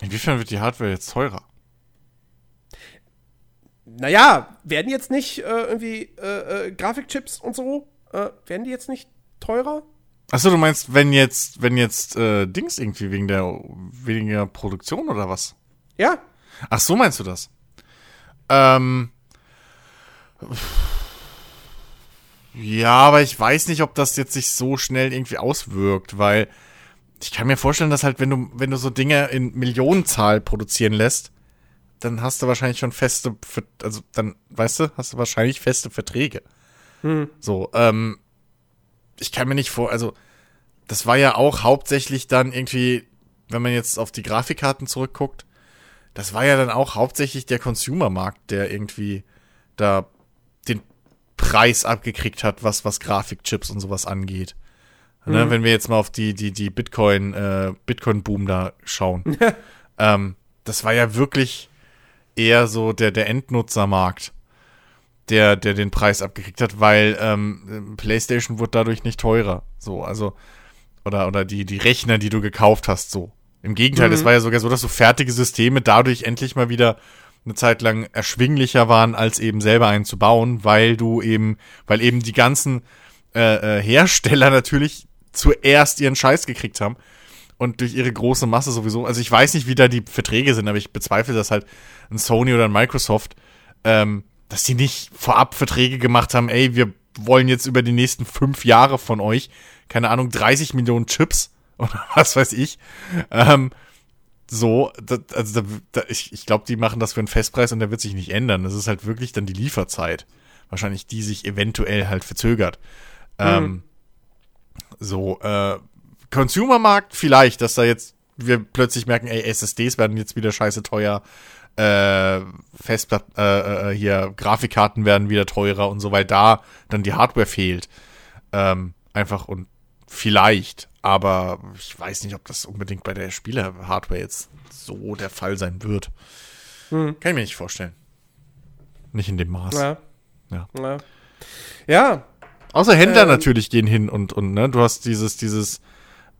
Inwiefern wird die Hardware jetzt teurer? Naja, werden jetzt nicht äh, irgendwie äh, äh, Grafikchips und so, äh, werden die jetzt nicht teurer? Achso, du meinst, wenn jetzt, wenn jetzt äh, Dings irgendwie wegen der weniger Produktion oder was? Ja. Ach so meinst du das? Ähm. Ja, aber ich weiß nicht, ob das jetzt sich so schnell irgendwie auswirkt, weil ich kann mir vorstellen, dass halt, wenn du, wenn du so Dinge in Millionenzahl produzieren lässt, dann hast du wahrscheinlich schon feste, also dann, weißt du, hast du wahrscheinlich feste Verträge. Hm. So, ähm, ich kann mir nicht vor, also das war ja auch hauptsächlich dann irgendwie, wenn man jetzt auf die Grafikkarten zurückguckt, das war ja dann auch hauptsächlich der Consumermarkt, der irgendwie da den Preis abgekriegt hat, was, was Grafikchips und sowas angeht. Ne, mhm. Ne, wenn wir jetzt mal auf die, die, die Bitcoin, äh, Bitcoin-Boom da schauen. ähm, das war ja wirklich eher so der, der Endnutzermarkt, der, der den Preis abgekriegt hat, weil ähm, PlayStation wurde dadurch nicht teurer. So, also, oder, oder die, die Rechner, die du gekauft hast, so. Im Gegenteil, mhm. es war ja sogar so, dass so fertige Systeme dadurch endlich mal wieder eine Zeit lang erschwinglicher waren, als eben selber einen zu bauen, weil du eben, weil eben die ganzen äh, äh, Hersteller natürlich zuerst ihren Scheiß gekriegt haben und durch ihre große Masse sowieso, also ich weiß nicht, wie da die Verträge sind, aber ich bezweifle das halt ein Sony oder ein Microsoft, ähm, dass die nicht vorab Verträge gemacht haben, ey, wir wollen jetzt über die nächsten fünf Jahre von euch, keine Ahnung, 30 Millionen Chips oder was weiß ich. Ähm, so, das, also da, ich, ich glaube, die machen das für einen Festpreis und der wird sich nicht ändern. Das ist halt wirklich dann die Lieferzeit. Wahrscheinlich die sich eventuell halt verzögert. Mhm. Ähm, so, äh, Consumermarkt vielleicht, dass da jetzt wir plötzlich merken, ey, SSDs werden jetzt wieder scheiße teuer, äh, Festplatten, äh, äh, hier, Grafikkarten werden wieder teurer und so, weil da dann die Hardware fehlt. Ähm, einfach und vielleicht, aber ich weiß nicht, ob das unbedingt bei der Spieler-Hardware jetzt so der Fall sein wird. Hm. Kann ich mir nicht vorstellen. Nicht in dem Maß. Ja. Ja. ja. ja. Außer Händler ähm, natürlich gehen hin und, und, ne, du hast dieses, dieses,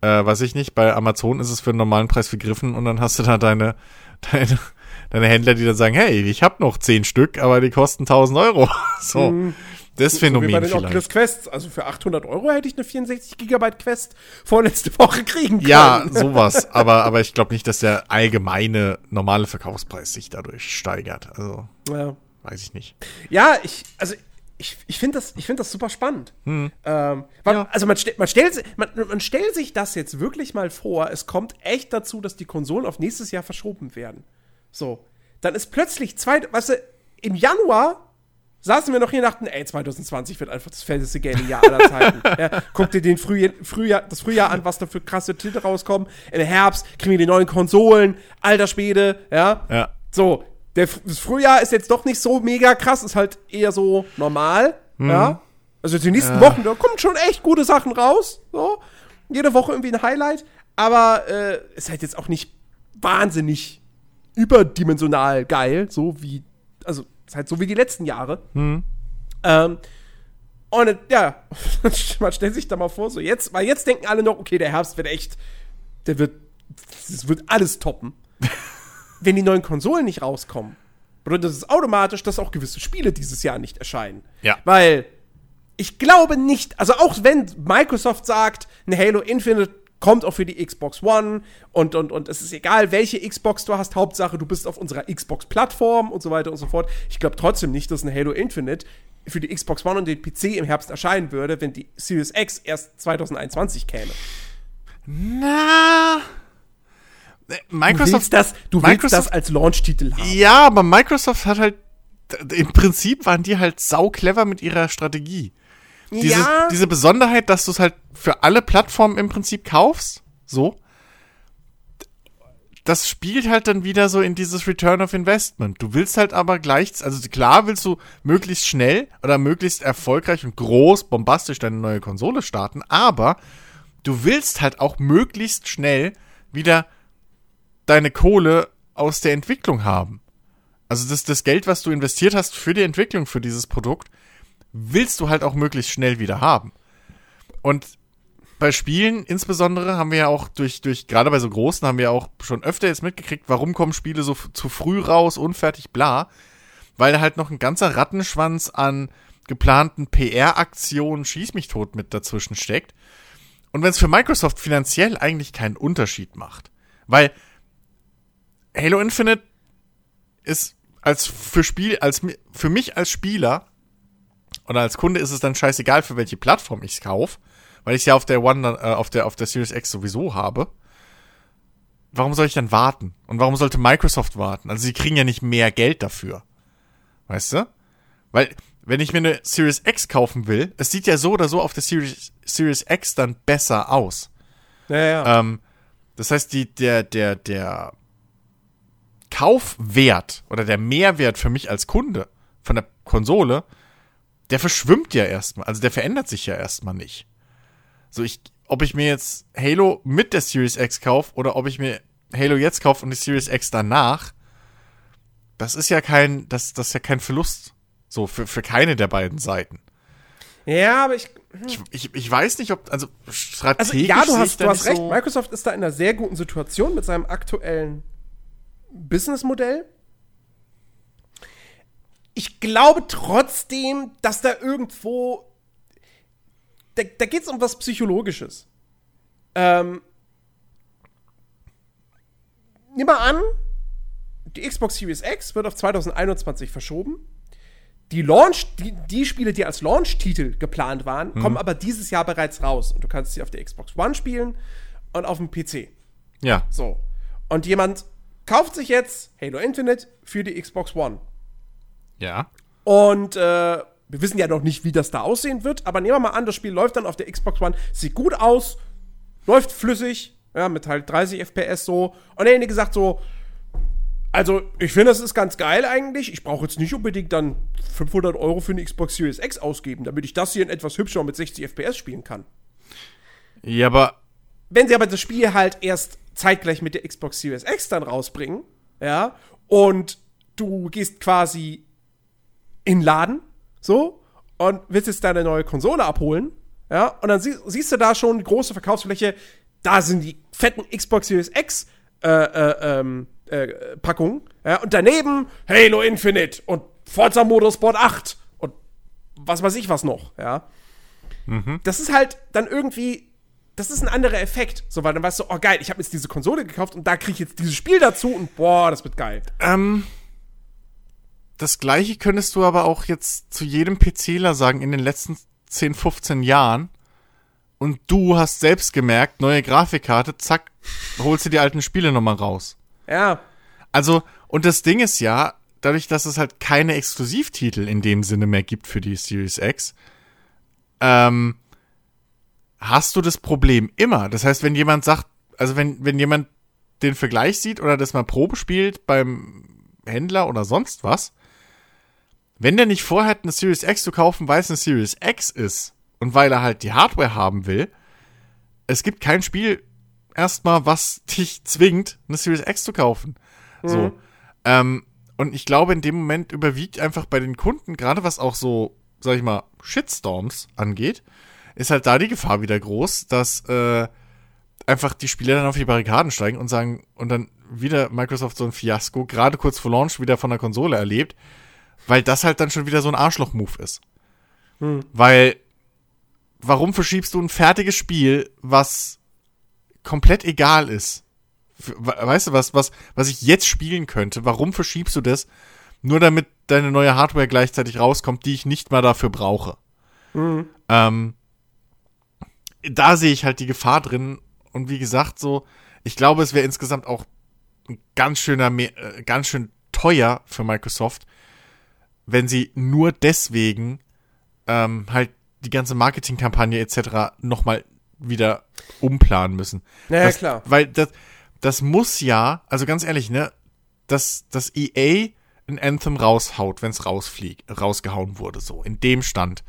äh, weiß ich nicht, bei Amazon ist es für einen normalen Preis vergriffen und dann hast du da deine, deine, deine Händler, die dann sagen, hey, ich habe noch zehn Stück, aber die kosten 1000 Euro. so. Mhm. Das Phänomen so wie bei den vielleicht. Oculus Quests. Also für 800 Euro hätte ich eine 64 Gigabyte Quest vorletzte Woche kriegen können. Ja, sowas. aber, aber ich glaube nicht, dass der allgemeine normale Verkaufspreis sich dadurch steigert. Also, ja. weiß ich nicht. Ja, ich, also ich, ich finde das, find das super spannend. Hm. Ähm, ja. Also man, st man, stellt, man, man stellt sich das jetzt wirklich mal vor, es kommt echt dazu, dass die Konsolen auf nächstes Jahr verschoben werden. So. Dann ist plötzlich zwei, weißt du, im Januar saßen wir noch hier und dachten, ey, 2020 wird einfach das fetteste Gaming-Jahr aller Zeiten. ja, guck dir den Frühjahr, Frühjahr, das Frühjahr an, was da für krasse Titel rauskommen. Im Herbst kriegen wir die neuen Konsolen, alter Späde, ja. Ja. So, der, das Frühjahr ist jetzt doch nicht so mega krass, ist halt eher so normal, mhm. ja. Also die nächsten ja. Wochen, da kommen schon echt gute Sachen raus, so. Jede Woche irgendwie ein Highlight, aber äh, ist halt jetzt auch nicht wahnsinnig überdimensional geil, so wie, also halt so wie die letzten Jahre. Mhm. Ähm, und ja, man stellt sich da mal vor, so jetzt, weil jetzt denken alle noch, okay, der Herbst wird echt, der wird, das wird alles toppen. Wenn die neuen Konsolen nicht rauskommen, bedeutet das automatisch, dass auch gewisse Spiele dieses Jahr nicht erscheinen. Ja. Weil ich glaube nicht, also auch wenn Microsoft sagt, ein Halo Infinite kommt auch für die Xbox One und, und, und es ist egal, welche Xbox du hast, Hauptsache du bist auf unserer Xbox-Plattform und so weiter und so fort. Ich glaube trotzdem nicht, dass ein Halo Infinite für die Xbox One und den PC im Herbst erscheinen würde, wenn die Series X erst 2021 käme. Na. Microsoft, du willst das, du Microsoft, willst das als Launch-Titel haben. Ja, aber Microsoft hat halt, im Prinzip waren die halt sau clever mit ihrer Strategie. Diese, ja. diese Besonderheit, dass du es halt für alle Plattformen im Prinzip kaufst, so, das spielt halt dann wieder so in dieses Return of Investment. Du willst halt aber gleich, also klar willst du möglichst schnell oder möglichst erfolgreich und groß, bombastisch deine neue Konsole starten, aber du willst halt auch möglichst schnell wieder deine Kohle aus der Entwicklung haben. Also das, das Geld, was du investiert hast für die Entwicklung für dieses Produkt, willst du halt auch möglichst schnell wieder haben. Und bei Spielen insbesondere haben wir ja auch durch, durch, gerade bei so großen haben wir auch schon öfter jetzt mitgekriegt, warum kommen Spiele so zu früh raus, unfertig, bla. Weil da halt noch ein ganzer Rattenschwanz an geplanten PR-Aktionen Schieß mich tot mit dazwischen steckt. Und wenn es für Microsoft finanziell eigentlich keinen Unterschied macht. Weil Halo Infinite ist als für Spiel, als für mich als Spieler oder als Kunde ist es dann scheißegal, für welche Plattform ich es kaufe, weil ich es ja auf der One, äh, auf der, auf der Series X sowieso habe. Warum soll ich dann warten? Und warum sollte Microsoft warten? Also sie kriegen ja nicht mehr Geld dafür. Weißt du? Weil, wenn ich mir eine Series X kaufen will, es sieht ja so oder so auf der Series, Series X dann besser aus. Ja, ja. Ähm, das heißt, die, der, der, der Kaufwert oder der Mehrwert für mich als Kunde von der Konsole der verschwimmt ja erstmal. Also der verändert sich ja erstmal nicht. So, ich, ob ich mir jetzt Halo mit der Series X kaufe oder ob ich mir Halo jetzt kaufe und die Series X danach, das ist ja kein, das, das ist ja kein Verlust. So, für, für keine der beiden Seiten. Ja, aber ich, hm. ich, ich, ich, weiß nicht, ob, also strategisch. Also, ja, du hast, du hast recht. So Microsoft ist da in einer sehr guten Situation mit seinem aktuellen Businessmodell ich glaube trotzdem, dass da irgendwo. Da, da geht es um was Psychologisches. Ähm, nimm mal an, die Xbox Series X wird auf 2021 verschoben. Die Launch, die, die Spiele, die als Launch-Titel geplant waren, kommen aber dieses Jahr bereits raus. Und du kannst sie auf der Xbox One spielen und auf dem PC. Ja. So. Und jemand kauft sich jetzt Halo Infinite für die Xbox One. Ja. Und äh, wir wissen ja noch nicht, wie das da aussehen wird, aber nehmen wir mal an, das Spiel läuft dann auf der Xbox One, sieht gut aus, läuft flüssig, ja, mit halt 30 FPS so. Und derjenige sagt so, also ich finde, das ist ganz geil eigentlich. Ich brauche jetzt nicht unbedingt dann 500 Euro für eine Xbox Series X ausgeben, damit ich das hier in etwas hübscher mit 60 FPS spielen kann. Ja, aber Wenn sie aber das Spiel halt erst zeitgleich mit der Xbox Series X dann rausbringen, ja, und du gehst quasi in den Laden, so, und willst jetzt deine neue Konsole abholen, ja, und dann sie siehst du da schon die große Verkaufsfläche, da sind die fetten Xbox Series X äh, äh, ähm, äh, Packungen, ja, und daneben Halo Infinite und Forza Motorsport 8 und was weiß ich was noch, ja. Das ist halt dann irgendwie das ist ein anderer Effekt. So, weil dann weißt du, oh geil, ich habe jetzt diese Konsole gekauft und da kriege ich jetzt dieses Spiel dazu und boah, das wird geil. Ähm, das gleiche könntest du aber auch jetzt zu jedem PCler sagen in den letzten 10, 15 Jahren. Und du hast selbst gemerkt, neue Grafikkarte, zack, holst du die alten Spiele nochmal raus. Ja. Also, und das Ding ist ja, dadurch, dass es halt keine Exklusivtitel in dem Sinne mehr gibt für die Series X, ähm, hast du das Problem immer. Das heißt, wenn jemand sagt, also wenn, wenn jemand den Vergleich sieht oder das mal Probe spielt beim Händler oder sonst was, wenn der nicht vorhat, eine Series X zu kaufen, weil es eine Series X ist und weil er halt die Hardware haben will, es gibt kein Spiel erstmal, was dich zwingt, eine Series X zu kaufen. So. Ähm, und ich glaube, in dem Moment überwiegt einfach bei den Kunden, gerade was auch so, sag ich mal, Shitstorms angeht, ist halt da die Gefahr wieder groß, dass äh, einfach die Spieler dann auf die Barrikaden steigen und sagen, und dann wieder Microsoft so ein Fiasko, gerade kurz vor Launch wieder von der Konsole erlebt, weil das halt dann schon wieder so ein Arschloch-Move ist. Weil, warum verschiebst du ein fertiges Spiel, was komplett egal ist? Weißt du was, was, was ich jetzt spielen könnte? Warum verschiebst du das? Nur damit deine neue Hardware gleichzeitig rauskommt, die ich nicht mal dafür brauche. Ähm, da sehe ich halt die Gefahr drin. Und wie gesagt, so, ich glaube, es wäre insgesamt auch ein ganz schöner, äh, ganz schön teuer für Microsoft, wenn sie nur deswegen ähm, halt die ganze Marketingkampagne etc. nochmal wieder umplanen müssen. Naja, das, klar. Weil das, das muss ja, also ganz ehrlich, ne, dass das EA ein Anthem raushaut, wenn es rausfliegt, rausgehauen wurde, so, in dem Stand.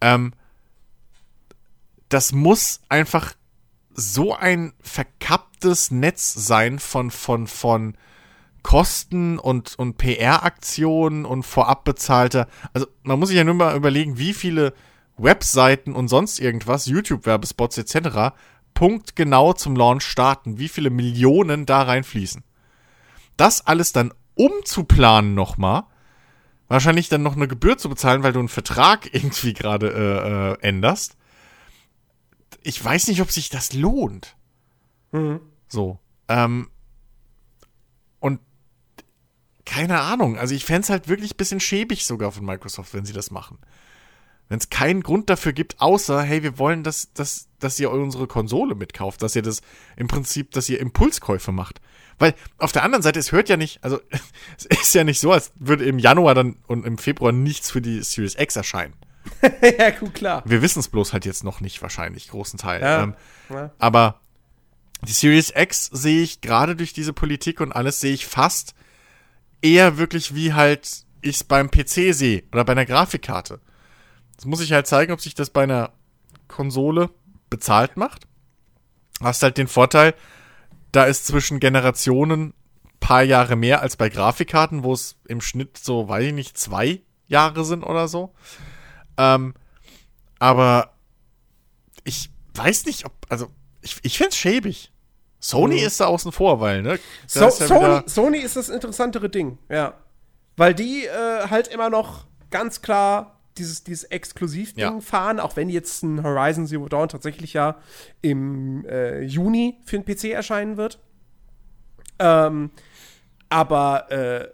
Ähm, das muss einfach so ein verkapptes Netz sein von, von, von Kosten und, und PR-Aktionen und vorab bezahlter. Also man muss sich ja nur mal überlegen, wie viele Webseiten und sonst irgendwas, YouTube-Werbespots etc. punktgenau zum Launch starten, wie viele Millionen da reinfließen. Das alles dann umzuplanen nochmal, wahrscheinlich dann noch eine Gebühr zu bezahlen, weil du einen Vertrag irgendwie gerade äh, äh, änderst. Ich weiß nicht, ob sich das lohnt. So. Ähm, und keine Ahnung. Also ich fänd's halt wirklich bisschen schäbig sogar von Microsoft, wenn sie das machen. Wenn es keinen Grund dafür gibt, außer, hey, wir wollen, dass, dass, dass ihr unsere Konsole mitkauft, dass ihr das im Prinzip, dass ihr Impulskäufe macht. Weil auf der anderen Seite, es hört ja nicht, also es ist ja nicht so, als würde im Januar dann und im Februar nichts für die Series X erscheinen. ja, gut, klar. Wir wissen es bloß halt jetzt noch nicht wahrscheinlich, großen Teil. Ja. Ähm, Ja. aber die Series X sehe ich gerade durch diese Politik und alles sehe ich fast eher wirklich wie halt ich es beim PC sehe oder bei einer Grafikkarte. Das muss ich halt zeigen, ob sich das bei einer Konsole bezahlt macht. Hast halt den Vorteil, da ist zwischen Generationen paar Jahre mehr als bei Grafikkarten, wo es im Schnitt so, weiß ich nicht, zwei Jahre sind oder so. Ähm, aber ich weiß nicht, ob, also ich, ich find's schäbig. Sony ist da außen vor, weil, ne? So, ist ja Sony, Sony ist das interessantere Ding, ja. Weil die äh, halt immer noch ganz klar dieses, dieses Exklusivding Ja. fahren, auch wenn jetzt ein Horizon Zero Dawn tatsächlich ja im äh, Juni für den PC erscheinen wird. Ähm, Aber äh,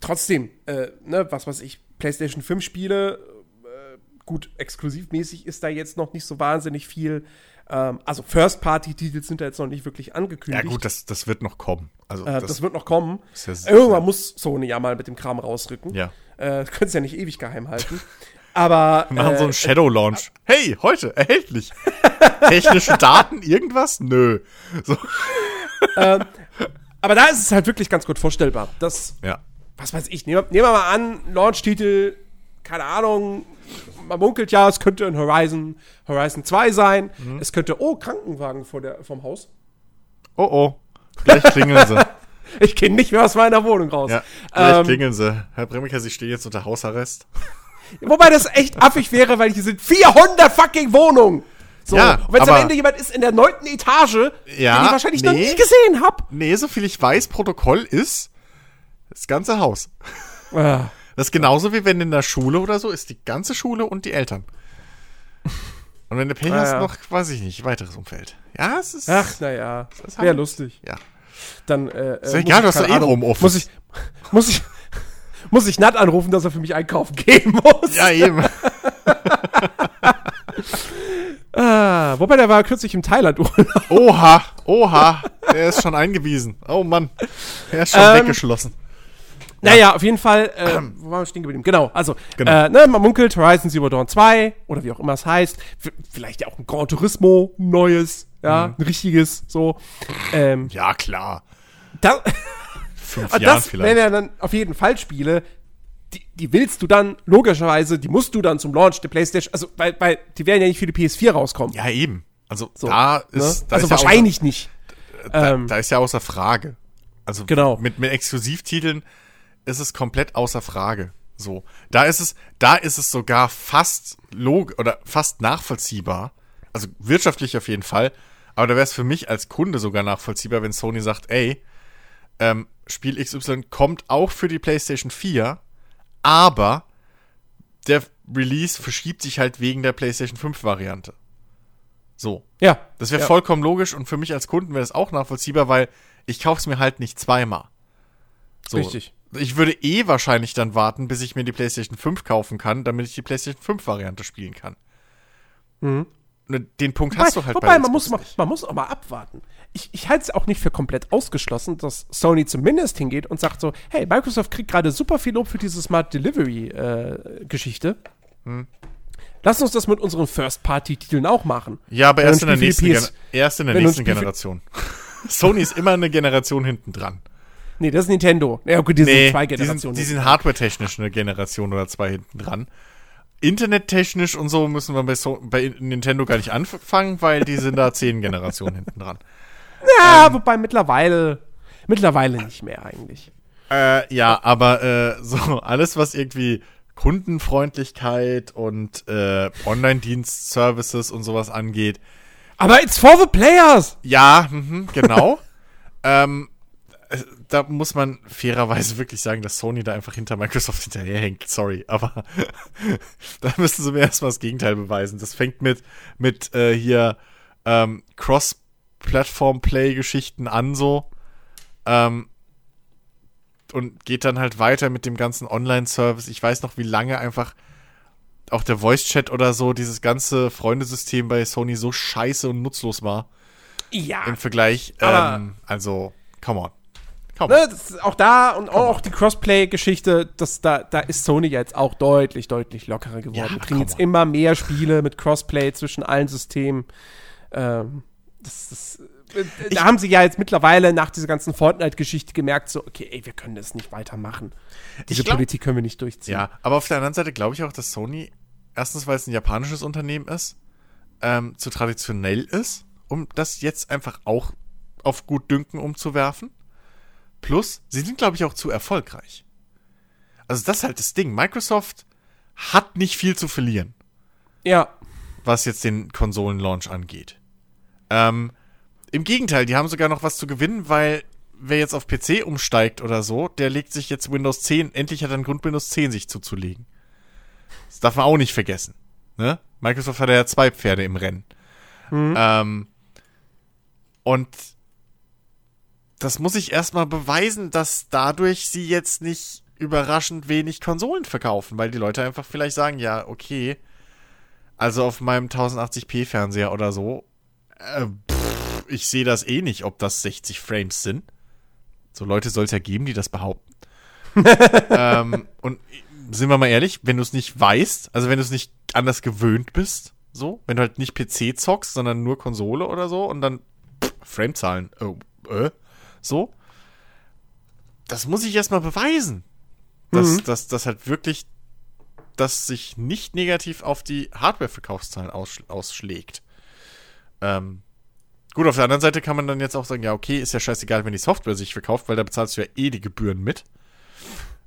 trotzdem, äh, ne, was weiß ich, PlayStation 5 Spiele, äh, gut, exklusivmäßig ist da jetzt noch nicht so wahnsinnig viel. Ähm, also First-Party-Titel sind da jetzt noch nicht wirklich angekündigt. Ja, gut, das, das wird noch kommen. Also, Äh, das, wird noch kommen. ja- Irgendwann muss Sony ja mal mit dem Kram rausrücken. Ja. Äh, können es ja nicht ewig geheim halten. Aber Wir machen äh, so einen Shadow-Launch. Hey, heute, erhältlich. Technische Daten, irgendwas? Nö. So. aber da ist es halt wirklich ganz gut vorstellbar. Das, Ja. was weiß ich, nehmen wir, nehmen wir mal an, Launch-Titel, keine Ahnung, man munkelt ja, es könnte ein Horizon, Horizon 2 sein. Mhm. Es könnte, oh, Krankenwagen vor der, vom Haus. Oh oh. Gleich klingeln sie. Ich gehe nicht mehr aus meiner Wohnung raus. Ja, gleich Ähm, klingeln sie. Herr Bremiker, Sie stehen jetzt unter Hausarrest. Wobei das echt affig wäre, weil hier sind 400 fucking Wohnungen. So, Ja, und wenn es am Ende jemand ist in der neunten Etage, Ja, den ich wahrscheinlich noch nee. nie gesehen habe. Nee, soviel ich weiß, Protokoll ist das ganze Haus. Ah. Das ist genauso wie wenn in der Schule oder so ist die ganze Schule und die Eltern. Und wenn du Pech Ah, hast, noch, weiß ich nicht, weiteres Umfeld. Ja, es ist. Ach, naja, wäre halt- lustig. Ja. Dann, äh, Ist äh, ja egal, muss du ich, hast doch eh Ahnung, Homeoffice. Muss ich, muss ich, muss ich Nat anrufen, dass er für mich einkaufen gehen muss. Ja, eben. Ah, wobei, der war kürzlich im Thailand-Urlaub. Oha, oha. Der ist schon eingewiesen. Oh Mann. Er ist schon Ähm, weggeschlossen. Naja, auf jeden Fall, äh, wo waren wir stehen geblieben? Genau, also, Genau. Äh, ne, man munkelt Horizon Zero Dawn 2 oder wie auch immer es heißt. Vielleicht ja auch ein Gran Turismo, neues, ja, Mhm. ein richtiges, so. Ähm, Ja, klar. da, Fünf Jahren das vielleicht. wären ja dann auf jeden Fall Spiele, die, die willst du dann, logischerweise, die musst du dann zum Launch der Playstation, also, weil, weil die werden ja nicht für die PS4 rauskommen. Ja, eben. Also So, da ne? ist, da also ist ja wahrscheinlich nicht. außer, da, ähm, da ist ja außer Frage. Also Genau. mit, mit Exklusivtiteln ist es komplett außer Frage. So, da ist es, da ist es sogar fast log oder fast nachvollziehbar. Also wirtschaftlich auf jeden Fall. Aber da wäre es für mich als Kunde sogar nachvollziehbar, wenn Sony sagt, ey, ähm, Spiel XY kommt auch für die PlayStation 4, aber der Release verschiebt sich halt wegen der PlayStation 5 Variante. So. Ja. Das wäre ja. vollkommen logisch und für mich als Kunden wäre das auch nachvollziehbar, weil ich kaufe es mir halt nicht zweimal. So. Richtig. Ich würde eh wahrscheinlich dann warten, bis ich mir die PlayStation 5 kaufen kann, damit ich die PlayStation 5 Variante spielen kann. Mhm. Und Den Punkt Wobei, hast du halt wobei bei man, muss, mal, man muss auch mal abwarten. Ich, ich halte es auch nicht für komplett ausgeschlossen, dass Sony zumindest hingeht und sagt so, hey, Microsoft kriegt gerade super viel Lob für diese Smart Delivery-Geschichte. Hm. Lass uns das mit unseren First-Party-Titeln auch machen. Ja, aber erst in der nächsten, erst in der nächsten Generation. Sony ist immer eine Generation hinten dran. Nee, das ist Nintendo. Ja, gut, die sind Nee, zwei die Generationen. sind, die sind hardware-technisch eine Generation oder zwei hinten dran. Internettechnisch und so müssen wir bei, so bei Nintendo gar nicht anfangen, weil die sind da zehn Generationen hinten dran. ja, ähm, wobei mittlerweile, mittlerweile nicht mehr eigentlich. Äh, ja, aber äh, so alles, was irgendwie Kundenfreundlichkeit und äh, Online-Dienst-Services und sowas angeht, Aber it's for the players! ja, mhm, genau. ähm, äh, da muss man fairerweise wirklich sagen, dass Sony da einfach hinter Microsoft hinterherhängt. Sorry, aber da müssen sie mir erstmal das Gegenteil beweisen. Das fängt mit, mit äh, hier ähm, Cross-Platform-Play-Geschichten an so. Ähm, und geht dann halt weiter mit dem ganzen Online-Service. Ich weiß noch, wie lange einfach auch der Voice-Chat oder so, dieses ganze Freundesystem bei Sony so scheiße und nutzlos war Ja. im Vergleich. Ähm, also, come on. On. Ne, auch da und auch die Crossplay-Geschichte, da, da ist Sony jetzt auch deutlich, deutlich lockerer geworden. Ja, Wir kriegen jetzt immer mehr Spiele mit Crossplay zwischen allen Systemen. Ähm, das, das, Ich- da haben sie ja jetzt mittlerweile nach dieser ganzen Fortnite-Geschichte gemerkt, so, okay, ey, wir können das nicht weitermachen. Diese glaub- Politik können wir nicht durchziehen. Ja, aber auf der anderen Seite glaube ich auch, dass Sony, erstens, weil es ein japanisches Unternehmen ist, ähm, zu traditionell ist, um das jetzt einfach auch auf gut Dünken umzuwerfen. Plus, sie sind, glaube ich, auch zu erfolgreich. Also das ist halt das Ding. Microsoft hat nicht viel zu verlieren. ja. was jetzt den Konsolenlaunch angeht. Ähm, Im Gegenteil, die haben sogar noch was zu gewinnen, weil wer jetzt auf PC umsteigt oder so, der legt sich jetzt Windows 10, endlich hat er einen Grund, Windows 10 sich zuzulegen. Das darf man auch nicht vergessen. Ne? Microsoft hat ja zwei Pferde im Rennen. Ähm, und das muss ich erstmal beweisen, dass dadurch sie jetzt nicht überraschend wenig Konsolen verkaufen, weil die Leute einfach vielleicht sagen, ja, okay, also auf meinem 1080p Fernseher oder so, äh, pff, ich sehe das eh nicht, ob das 60 Frames sind. So Leute soll es ja geben, die das behaupten. ähm, und sind wir mal ehrlich, wenn du es nicht weißt, also wenn du es nicht anders gewöhnt bist, so, wenn du halt nicht PC zockst, sondern nur Konsole oder so und dann pff, Framezahlen, oh, äh, so, das muss ich erstmal beweisen. Dass, Mhm. dass das halt wirklich, das sich nicht negativ auf die Hardware-Verkaufszahlen aussch ausschlägt. Ähm, gut, auf der anderen Seite kann man dann jetzt auch sagen, ja, okay, ist ja scheißegal, wenn die Software sich verkauft, weil da bezahlst du ja eh die Gebühren mit.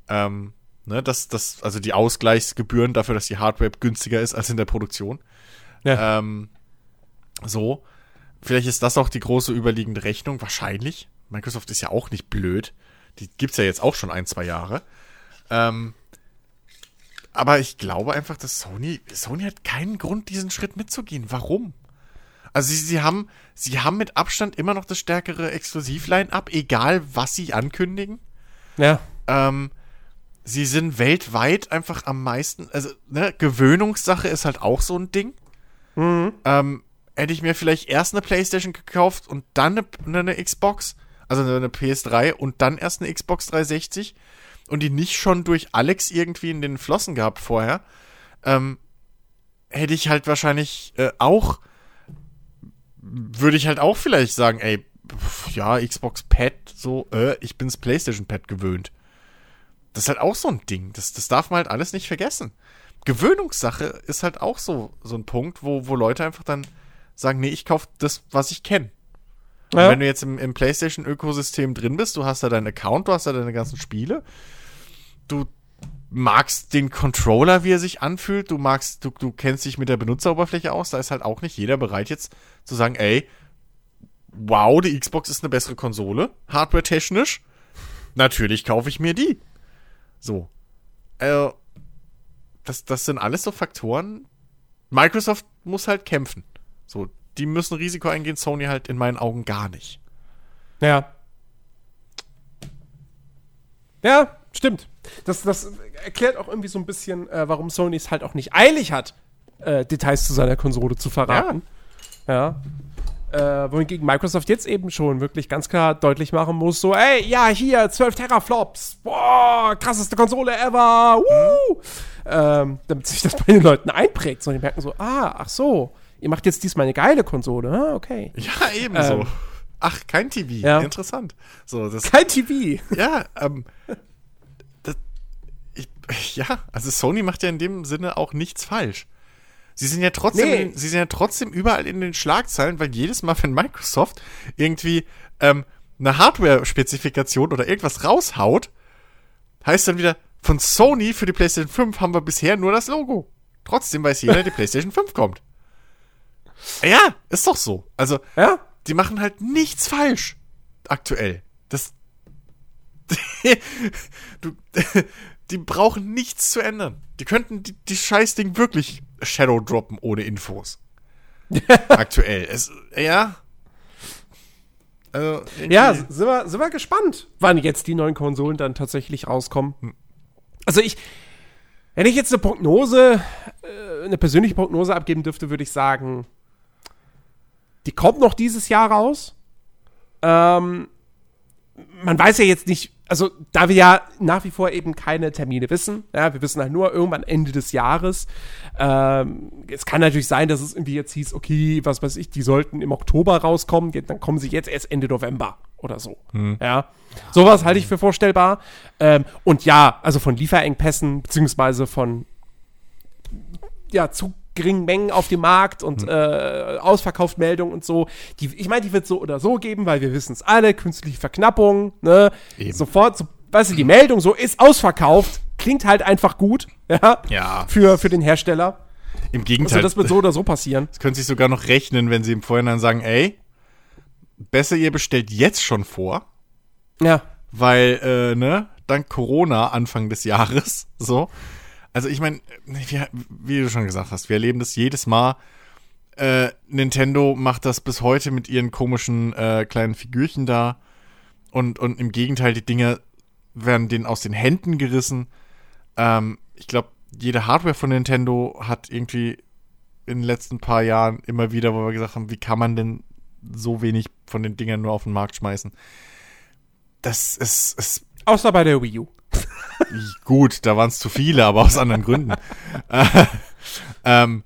Ähm, ne, das, das, also die Ausgleichsgebühren dafür, dass die Hardware günstiger ist als in der Produktion. Ja. Ähm, so. Vielleicht ist das auch die große überliegende Rechnung. Wahrscheinlich. Microsoft ist ja auch nicht blöd. Die gibt's ja jetzt auch schon ein, zwei Jahre. Ähm, aber ich glaube einfach, dass Sony, Sony hat keinen Grund, diesen Schritt mitzugehen. Warum? Also sie, sie haben, sie haben mit Abstand immer noch das stärkere Exklusiv-Line-Up, egal was sie ankündigen. Ja. Ähm, sie sind weltweit einfach am meisten, also ne, Gewöhnungssache ist halt auch so ein Ding. Ähm, hätte ich mir vielleicht erst eine Playstation gekauft und dann eine, eine Xbox, also eine PS3 und dann erst eine Xbox 360 und die nicht schon durch Alex irgendwie in den Flossen gehabt vorher, ähm, hätte ich halt wahrscheinlich äh, auch, würde ich halt auch vielleicht sagen, ey, pf, ja, Xbox Pad, so, äh, ich bin's PlayStation Pad gewöhnt. Das ist halt auch so ein Ding. Das, das darf man halt alles nicht vergessen. Gewöhnungssache ist halt auch so, so ein Punkt, wo, wo Leute einfach dann sagen, nee, ich kaufe das, was ich kenne. Ja. Wenn du jetzt im, im PlayStation-Ökosystem drin bist, du hast da deinen Account, du hast da deine ganzen Spiele, du magst den Controller, wie er sich anfühlt, du magst, du, du kennst dich mit der Benutzeroberfläche aus, da ist halt auch nicht jeder bereit jetzt zu sagen, ey, wow, die Xbox ist eine bessere Konsole, hardware-technisch, natürlich kaufe ich mir die. So. Äh, das, das sind alles so Faktoren. Microsoft muss halt kämpfen. So, die müssen Risiko eingehen, Sony halt in meinen Augen gar nicht. Ja. Ja, stimmt. Das, das erklärt auch irgendwie so ein bisschen, äh, warum Sony es halt auch nicht eilig hat, äh, Details zu seiner Konsole zu verraten. Ja. Äh, wohingegen Microsoft jetzt eben schon wirklich ganz klar deutlich machen muss, so, ey, ja, hier, 12 Teraflops, boah, krasseste Konsole ever, woo! Ähm, damit sich das bei den Leuten einprägt, so, die merken so, ah, ach so, ihr macht jetzt diesmal eine geile Konsole, ah, okay. Ja, ebenso. Ähm. Ach, kein TV. Ja. Interessant. So, das, Kein TV. ja, ähm, das, ich, ja, also Sony macht ja in dem Sinne auch nichts falsch. Sie sind ja trotzdem, Nee. sie sind ja trotzdem überall in den Schlagzeilen, weil jedes Mal, wenn Microsoft irgendwie ähm, eine Hardware-Spezifikation oder irgendwas raushaut, heißt dann wieder, von Sony für die PlayStation 5 haben wir bisher nur das Logo. Trotzdem weiß jeder, die PlayStation 5 kommt. Ja, ist doch so. Also, Ja? die machen halt nichts falsch. Aktuell. Das. du, die brauchen nichts zu ändern. Die könnten die, die Scheißding wirklich Shadow droppen ohne Infos. Aktuell. Es, ja. Also, Ja, sind wir, sind wir gespannt, wann jetzt die neuen Konsolen dann tatsächlich rauskommen. Also ich, wenn ich jetzt eine Prognose, äh, eine persönliche Prognose abgeben dürfte, würde ich sagen, die kommt noch dieses Jahr raus. Ähm, man weiß ja jetzt nicht, also da wir ja nach wie vor eben keine Termine wissen, ja, wir wissen halt nur irgendwann Ende des Jahres. Ähm, es kann natürlich sein, dass es irgendwie jetzt hieß, okay, was weiß ich, die sollten im Oktober rauskommen, dann kommen sie jetzt erst Ende November oder so. Ja, sowas halte ich für vorstellbar. Ähm, und ja, also von Lieferengpässen beziehungsweise von ja zu geringen Mengen auf dem Markt und äh, Ausverkaufsmeldungen und so. Die, ich meine, die wird so oder so geben, weil wir wissen es alle, künstliche Verknappung, ne? Eben. Sofort, so, weißt du, die Meldung so ist ausverkauft, klingt halt einfach gut, ja, Ja. für, für den Hersteller. Im Also Gegenteil. das wird so oder so passieren. Es könnte sich sogar noch rechnen, wenn sie im Vorhinein sagen, ey, besser ihr bestellt jetzt schon vor, Ja. weil, äh, ne, dank Corona Anfang des Jahres, so. Also ich meine, wie, du schon gesagt hast, wir erleben das jedes Mal. Äh, Nintendo macht das bis heute mit ihren komischen äh, kleinen Figürchen da. und, und im Gegenteil, die Dinge werden denen aus den Händen gerissen. Ähm, ich glaube, jede Hardware von Nintendo hat irgendwie in den letzten paar Jahren immer wieder, wo wir gesagt haben, wie kann man denn so wenig von den Dingern nur auf den Markt schmeißen? Das ist, ist Außer bei der Wii U. gut, da waren es zu viele, aber aus anderen Gründen. Äh, ähm,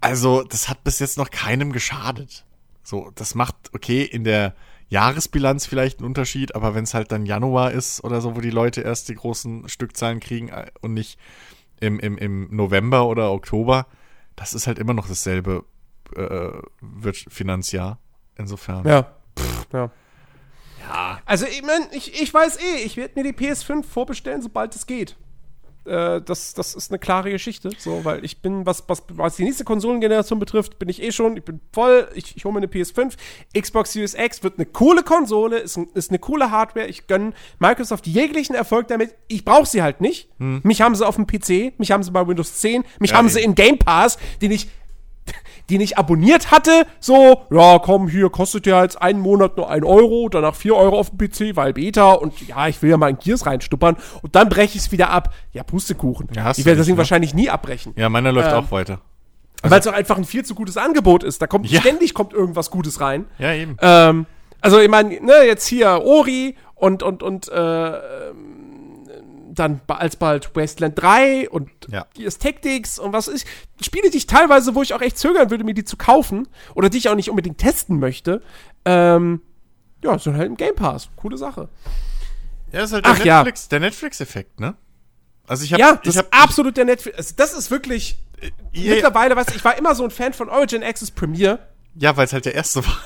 also, das hat bis jetzt noch keinem geschadet. So, das macht, okay, in der Jahresbilanz vielleicht einen Unterschied, aber wenn es halt dann Januar ist oder so, wo die Leute erst die großen Stückzahlen kriegen äh, und nicht im, im, im November oder Oktober, das ist halt immer noch dasselbe äh, Finanzjahr. Insofern. Ja. Pff, ja. Ja. Also, ich meine, ich, ich weiß eh, ich werde mir die PS5 vorbestellen, sobald es geht. Äh, das, das ist eine klare Geschichte, so, weil ich bin, was, was, was die nächste Konsolengeneration betrifft, bin ich eh schon, ich bin voll, ich, ich hole mir eine PS5. Xbox Series X wird eine coole Konsole, ist, ein- ist eine coole Hardware, ich gönne Microsoft jeglichen Erfolg damit. Ich brauche sie halt nicht. Mich haben sie auf dem PC, mich haben sie bei Windows 10, mich Ja, haben sie eben. in Game Pass, den ich die nicht abonniert hatte, so, ja, komm, hier kostet ja jetzt einen Monat nur ein Euro, danach vier Euro auf dem PC, weil Beta und ja, ich will ja mal in Gears reinstuppern und dann breche ich es wieder ab. Ja, Pustekuchen. Ja, ich werde das Ding ne? wahrscheinlich nie abbrechen. Ja, meiner läuft Ähm, auch weiter. weil es auch einfach ein viel zu gutes Angebot ist. Da kommt Ja. ständig kommt irgendwas Gutes rein. Ja, eben. Ähm, also ich meine, ne, jetzt hier Ori und und und äh, dann ba- alsbald Wasteland 3 und Ja. Gears Tactics und was ist. Spiele, die ich teilweise, wo ich auch echt zögern würde, mir die zu kaufen oder die ich auch nicht unbedingt testen möchte, ähm, ja, sind halt im Game Pass. Coole Sache. Ja, das ist halt der ja. Netflix, der Netflix-Effekt, ne? Also ich habe, Ja, das ich habe ist absolut der Netflix. Also das ist wirklich. Ja, Mittlerweile, weißt du, ich war immer so ein Fan von Origin Access Premiere. ja, weil es halt der erste war.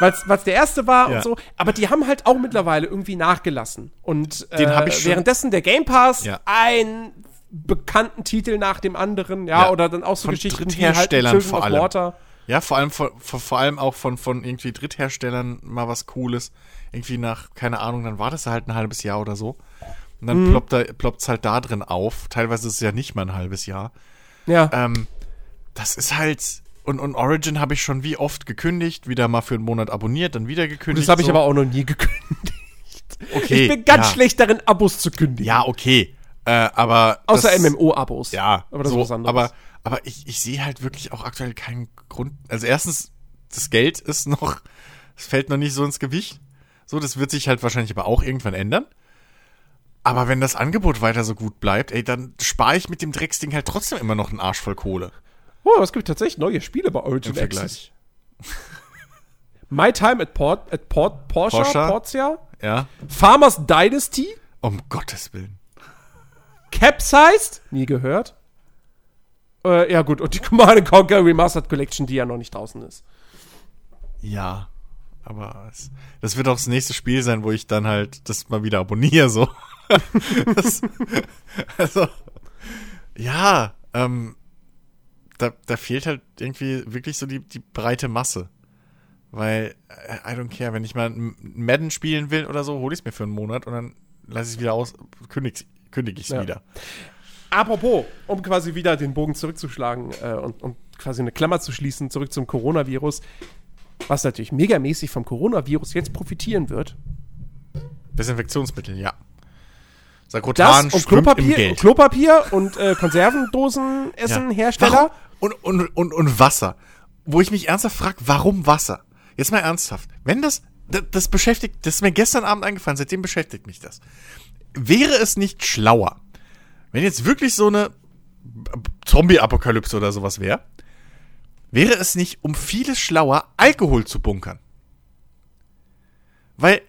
Weil es der erste war Ja. und so. Aber die haben halt auch mittlerweile irgendwie nachgelassen. Und äh, währenddessen der Game Pass Ja. einen bekannten Titel nach dem anderen, ja, Ja. oder dann auch so Von Geschichten Drittherstellern Children vor allem. Water. Ja, vor allem vor, vor, vor allem auch von, von irgendwie Drittherstellern mal was Cooles. Irgendwie nach, keine Ahnung, dann war das halt ein halbes Jahr oder so. Und dann Mhm. ploppt da, ploppt's halt da drin auf. Teilweise ist es ja nicht mal ein halbes Jahr. Ja. Ähm, das ist halt. Und, und Origin habe ich schon wie oft gekündigt, wieder mal für einen Monat abonniert, dann wieder gekündigt. das habe ich so. aber auch noch nie gekündigt. Okay, ich bin ganz ja. schlecht darin, Abos zu kündigen. Ja, okay. Äh, aber. Außer MMO-Abos. Ja, aber das so, ist was anderes. Aber, aber ich, ich sehe halt wirklich auch aktuell keinen Grund. Also erstens, das Geld ist noch, es fällt noch nicht so ins Gewicht. So, das wird sich halt wahrscheinlich aber auch irgendwann ändern. Aber wenn das Angebot weiter so gut bleibt, ey, dann spare ich mit dem Drecksding halt trotzdem immer noch einen Arsch voll Kohle. Oh, es gibt tatsächlich neue Spiele bei Origin Im Access. My Time at Port, at Port, Porsche, Porsche. Portia, Ja. Farmers Dynasty, Um Gottes Willen. Capsized, nie gehört. Äh, ja gut, und die Command Conquer Remastered Collection, die ja noch nicht draußen ist. Ja. Aber es, das wird auch das nächste Spiel sein, wo ich dann halt das mal wieder abonniere, so. das, also, ja, ähm, da, da fehlt halt irgendwie wirklich so die, die breite Masse. Weil, äh, I don't care, wenn ich mal Madden spielen will oder so, hole ich es mir für einen Monat und dann lasse ich es wieder aus, kündige kündig ich es Ja. wieder. Apropos, um quasi wieder den Bogen zurückzuschlagen äh, und, und quasi eine Klammer zu schließen, zurück zum Coronavirus, was natürlich megamäßig vom Coronavirus jetzt profitieren wird. Desinfektionsmittel, ja. Das Sakrotan und Klopapier. Klopapier und äh, Konservendosen essen Hersteller. Warum? Und, und, und, und Wasser. Wo ich mich ernsthaft frage, warum Wasser? Jetzt mal ernsthaft. Wenn das, das, das beschäftigt, das ist mir gestern Abend eingefallen, seitdem beschäftigt mich das. Wäre es nicht schlauer, wenn jetzt wirklich so eine Zombie-Apokalypse oder sowas wäre, wäre es nicht um vieles schlauer, Alkohol zu bunkern? Weil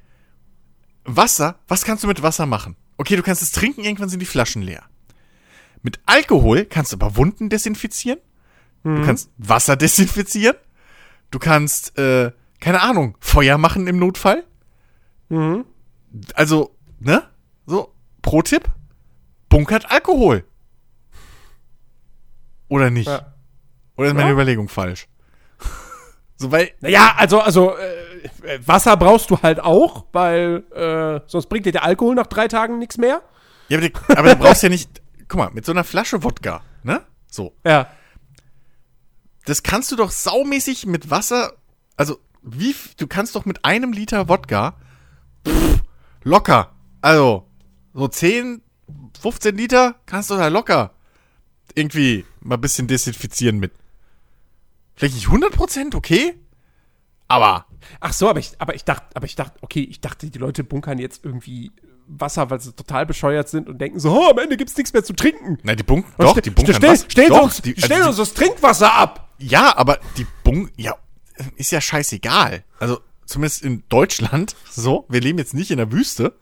Wasser, was kannst du mit Wasser machen? Okay, du kannst es trinken, irgendwann sind die Flaschen leer. Mit Alkohol kannst du aber Wunden desinfizieren. Du kannst Wasser desinfizieren. Du kannst, äh, keine Ahnung, Feuer machen im Notfall. Also, ne? So, Pro-Tipp: Bunkert Alkohol. Oder nicht? Ja. Oder ist meine Ja. Überlegung falsch? So, weil, Naja, also, also äh, Wasser brauchst du halt auch, weil äh, sonst bringt dir der Alkohol nach drei Tagen nichts mehr. ja, aber, die, aber du brauchst ja nicht, guck mal, mit so einer Flasche Wodka, ne? So. Ja. das kannst du doch saumäßig mit Wasser, also wie, du kannst doch mit einem Liter Wodka pff, Locker. Also, so 10, 15 Liter kannst du da locker irgendwie mal ein bisschen desinfizieren mit. Vielleicht nicht 100%, okay? Aber Ach so, aber ich, aber ich dachte, aber ich dachte, okay, ich dachte, die Leute bunkern jetzt irgendwie Wasser, weil sie total bescheuert sind und denken so, oh, am Ende gibt's nichts mehr zu trinken. Nein, die Bunk, Und doch, die bunkern stell, was. Stellen, doch, uns, die, also stellen die, uns das Trinkwasser ab. Ja, aber die Bunk, ja, ist ja scheißegal. Also, zumindest in Deutschland, so, wir leben jetzt nicht in der Wüste.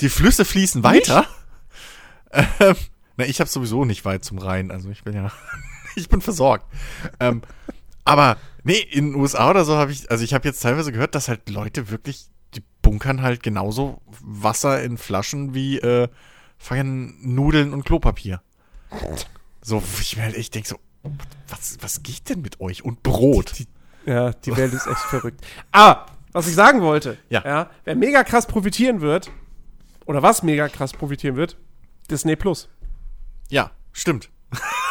Die Flüsse fließen weiter. Ähm, na, ich habe sowieso nicht weit zum Rhein, also ich bin ja, ich bin versorgt. Ähm, aber, nee, in den USA oder so habe ich, also ich habe jetzt teilweise gehört, dass halt Leute wirklich, die bunkern halt genauso Wasser in Flaschen wie, äh, Nudeln und Klopapier. So, ich mir halt echt denke so, was, was geht denn mit euch? Und Brot. Ja, die Welt ist echt verrückt. Aber, was ich sagen wollte, Ja. wer mega krass profitieren wird, oder was mega krass profitieren wird, Disney Plus. Ja, stimmt.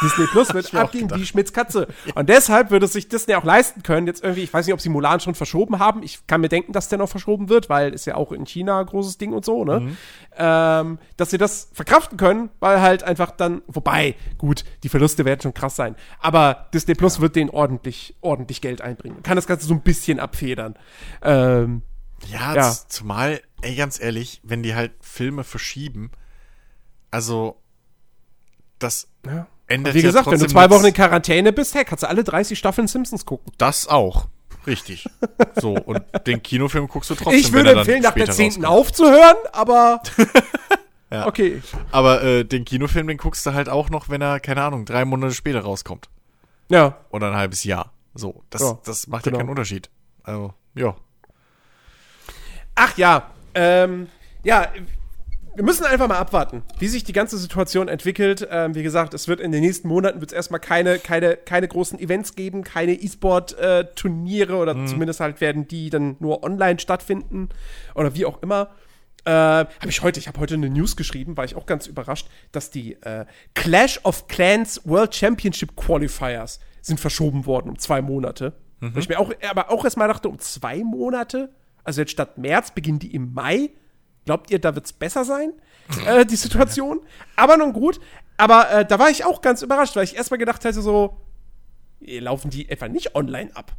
Disney Plus wird abgehen wie Schmitz Katze. Und deshalb würde sich Disney auch leisten können, jetzt irgendwie, ich weiß nicht, ob sie Mulan schon verschoben haben. Ich kann mir denken, dass der noch verschoben wird, weil ist ja auch in China ein großes Ding und so, ne? Mhm. Ähm, dass sie das verkraften können, weil halt einfach dann, wobei, gut, die Verluste werden schon krass sein. Aber Disney Plus wird denen ordentlich, ordentlich Geld einbringen. Kann das Ganze so ein bisschen abfedern. Ähm, Ja, Ja. zumal, ey, ganz ehrlich, wenn die halt Filme verschieben, also, das ja. Ändert Wie ja gesagt, wenn du zwei Wochen in. Quarantäne bist, hey, kannst du alle 30 Staffeln Simpsons gucken. Das auch. Richtig. so, und den Kinofilm guckst du trotzdem, Ich wenn würde empfehlen, nach der später 10. rauskommt. aufzuhören, aber Ja. okay. Aber äh, den Kinofilm, den guckst du halt auch noch, wenn er, keine Ahnung, drei Monate später rauskommt. Ja, Oder ein halbes Jahr. So, das, Ja, das macht genau. ja keinen Unterschied. Also, ja. Ach ja, ähm, ja, wir müssen einfach mal abwarten, wie sich die ganze Situation entwickelt. Ähm, wie gesagt, es wird in den nächsten Monaten wird es erstmal keine, keine, keine großen Events geben, keine E-Sport-Turniere oder zumindest halt werden die dann nur online stattfinden oder wie auch immer. Äh, habe ich heute, ich habe heute eine News geschrieben, war ich auch ganz überrascht, dass die äh, Clash of Clans World Championship Qualifiers sind verschoben worden um zwei Monate. Wo ich mir auch, aber auch erstmal dachte, um zwei Monate? Also jetzt statt März beginnen die im Mai. Glaubt ihr, da wird's besser sein, äh, die Situation? Aber nun gut. Aber äh, da war ich auch ganz überrascht, weil ich erstmal gedacht hätte, so, eh, laufen die etwa nicht online ab.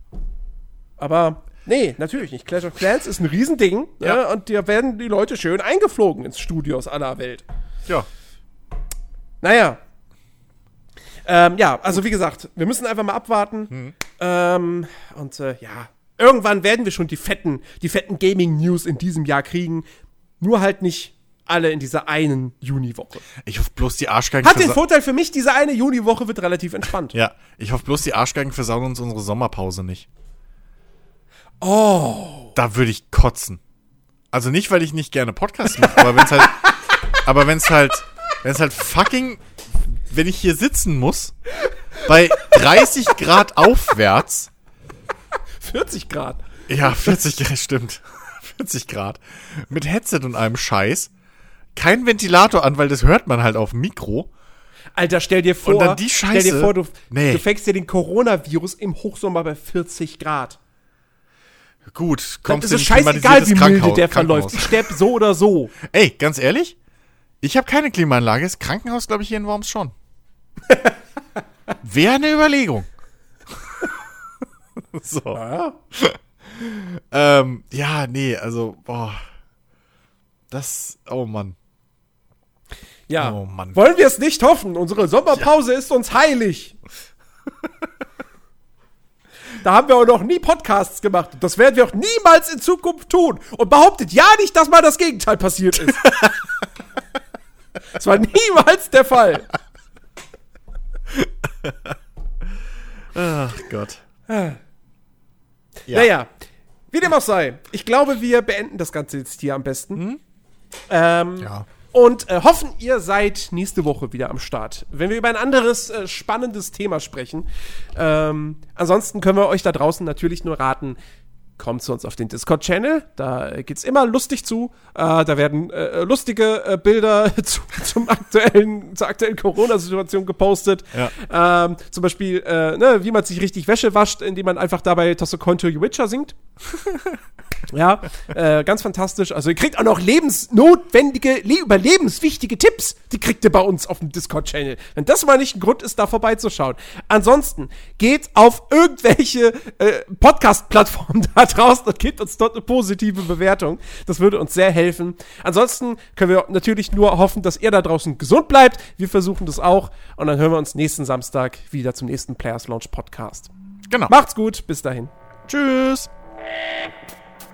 Aber nee, natürlich nicht. Clash of Clans ist ein Riesending. Ja. Ne? Und da werden die Leute schön eingeflogen ins Studio aus aller Welt. Ja. Naja. Ähm, ja, also wie gesagt, wir müssen einfach mal abwarten. Ähm, und äh, ja, irgendwann werden wir schon die fetten, die fetten Gaming-News in diesem Jahr kriegen. Nur halt nicht alle in dieser einen Juniwoche. Ich hoffe bloß die Arschgeigen Hat den Vorteil für mich, diese eine Juniwoche wird relativ entspannt. Ja, ich hoffe bloß die Arschgeigen versauen uns unsere Sommerpause nicht. Oh. Da würde ich kotzen. Also nicht, weil ich nicht gerne Podcasts mache, aber wenn's halt, aber wenn's halt, wenn's halt fucking, wenn ich hier sitzen muss, bei 30 Grad aufwärts, 40 Grad. ja, 40 Grad, stimmt, 40 Grad, mit Headset und allem Scheiß, kein Ventilator an, weil das hört man halt auf dem Mikro. Alter, stell dir vor, Und dann die stell dir Scheiße. vor, du, Nee. du fängst dir den Coronavirus im Hochsommer bei 40 Grad. Gut, kommst ist in ein scheißegal, wie milde Krankenhaus- der verläuft. Ich sterb so oder so. Ey, ganz ehrlich, ich habe keine Klimaanlage. Das Krankenhaus, glaube ich, hier in Worms schon. Wäre eine Überlegung. so. Ja. Ähm, ja, nee, also, boah. Das, oh Mann. Ja. Oh Mann. Wollen wir es nicht hoffen? Unsere Sommerpause ist uns heilig. da haben wir auch noch nie Podcasts gemacht. Das werden wir auch niemals in Zukunft tun. Und behauptet ja nicht, dass mal das Gegenteil passiert ist. Das war niemals der Fall. Ach Gott. Ja. Wie dem auch sei. Ich glaube, wir beenden das Ganze jetzt hier am besten. Ähm, Ja. Und äh, hoffen, ihr seid nächste Woche wieder am Start, wenn wir über ein anderes äh, spannendes Thema sprechen. Ähm, ansonsten können wir euch da draußen natürlich nur raten, kommt zu uns auf den Discord-Channel. Da geht's immer lustig zu. Äh, da werden äh, lustige äh, Bilder zu, zum aktuellen, zur aktuellen Corona-Situation gepostet. Ja. Ähm, zum Beispiel, äh, ne, wie man sich richtig Wäsche wascht, indem man einfach dabei Tosse Konto You Witcher singt. Ja, äh, ganz fantastisch. Also ihr kriegt auch noch lebensnotwendige, le überlebenswichtige Tipps. Die kriegt ihr bei uns auf dem Discord-Channel. Wenn das mal nicht ein Grund ist, da vorbeizuschauen. Ansonsten geht auf irgendwelche äh, Podcast-Plattformen da draußen und gebt uns dort eine positive Bewertung. Das würde uns sehr helfen. Ansonsten können wir natürlich nur hoffen, dass ihr da draußen gesund bleibt. Wir versuchen das auch. Und dann hören wir uns nächsten Samstag wieder zum nächsten Players Launch Podcast. Genau. Macht's gut. Bis dahin. Tschüss.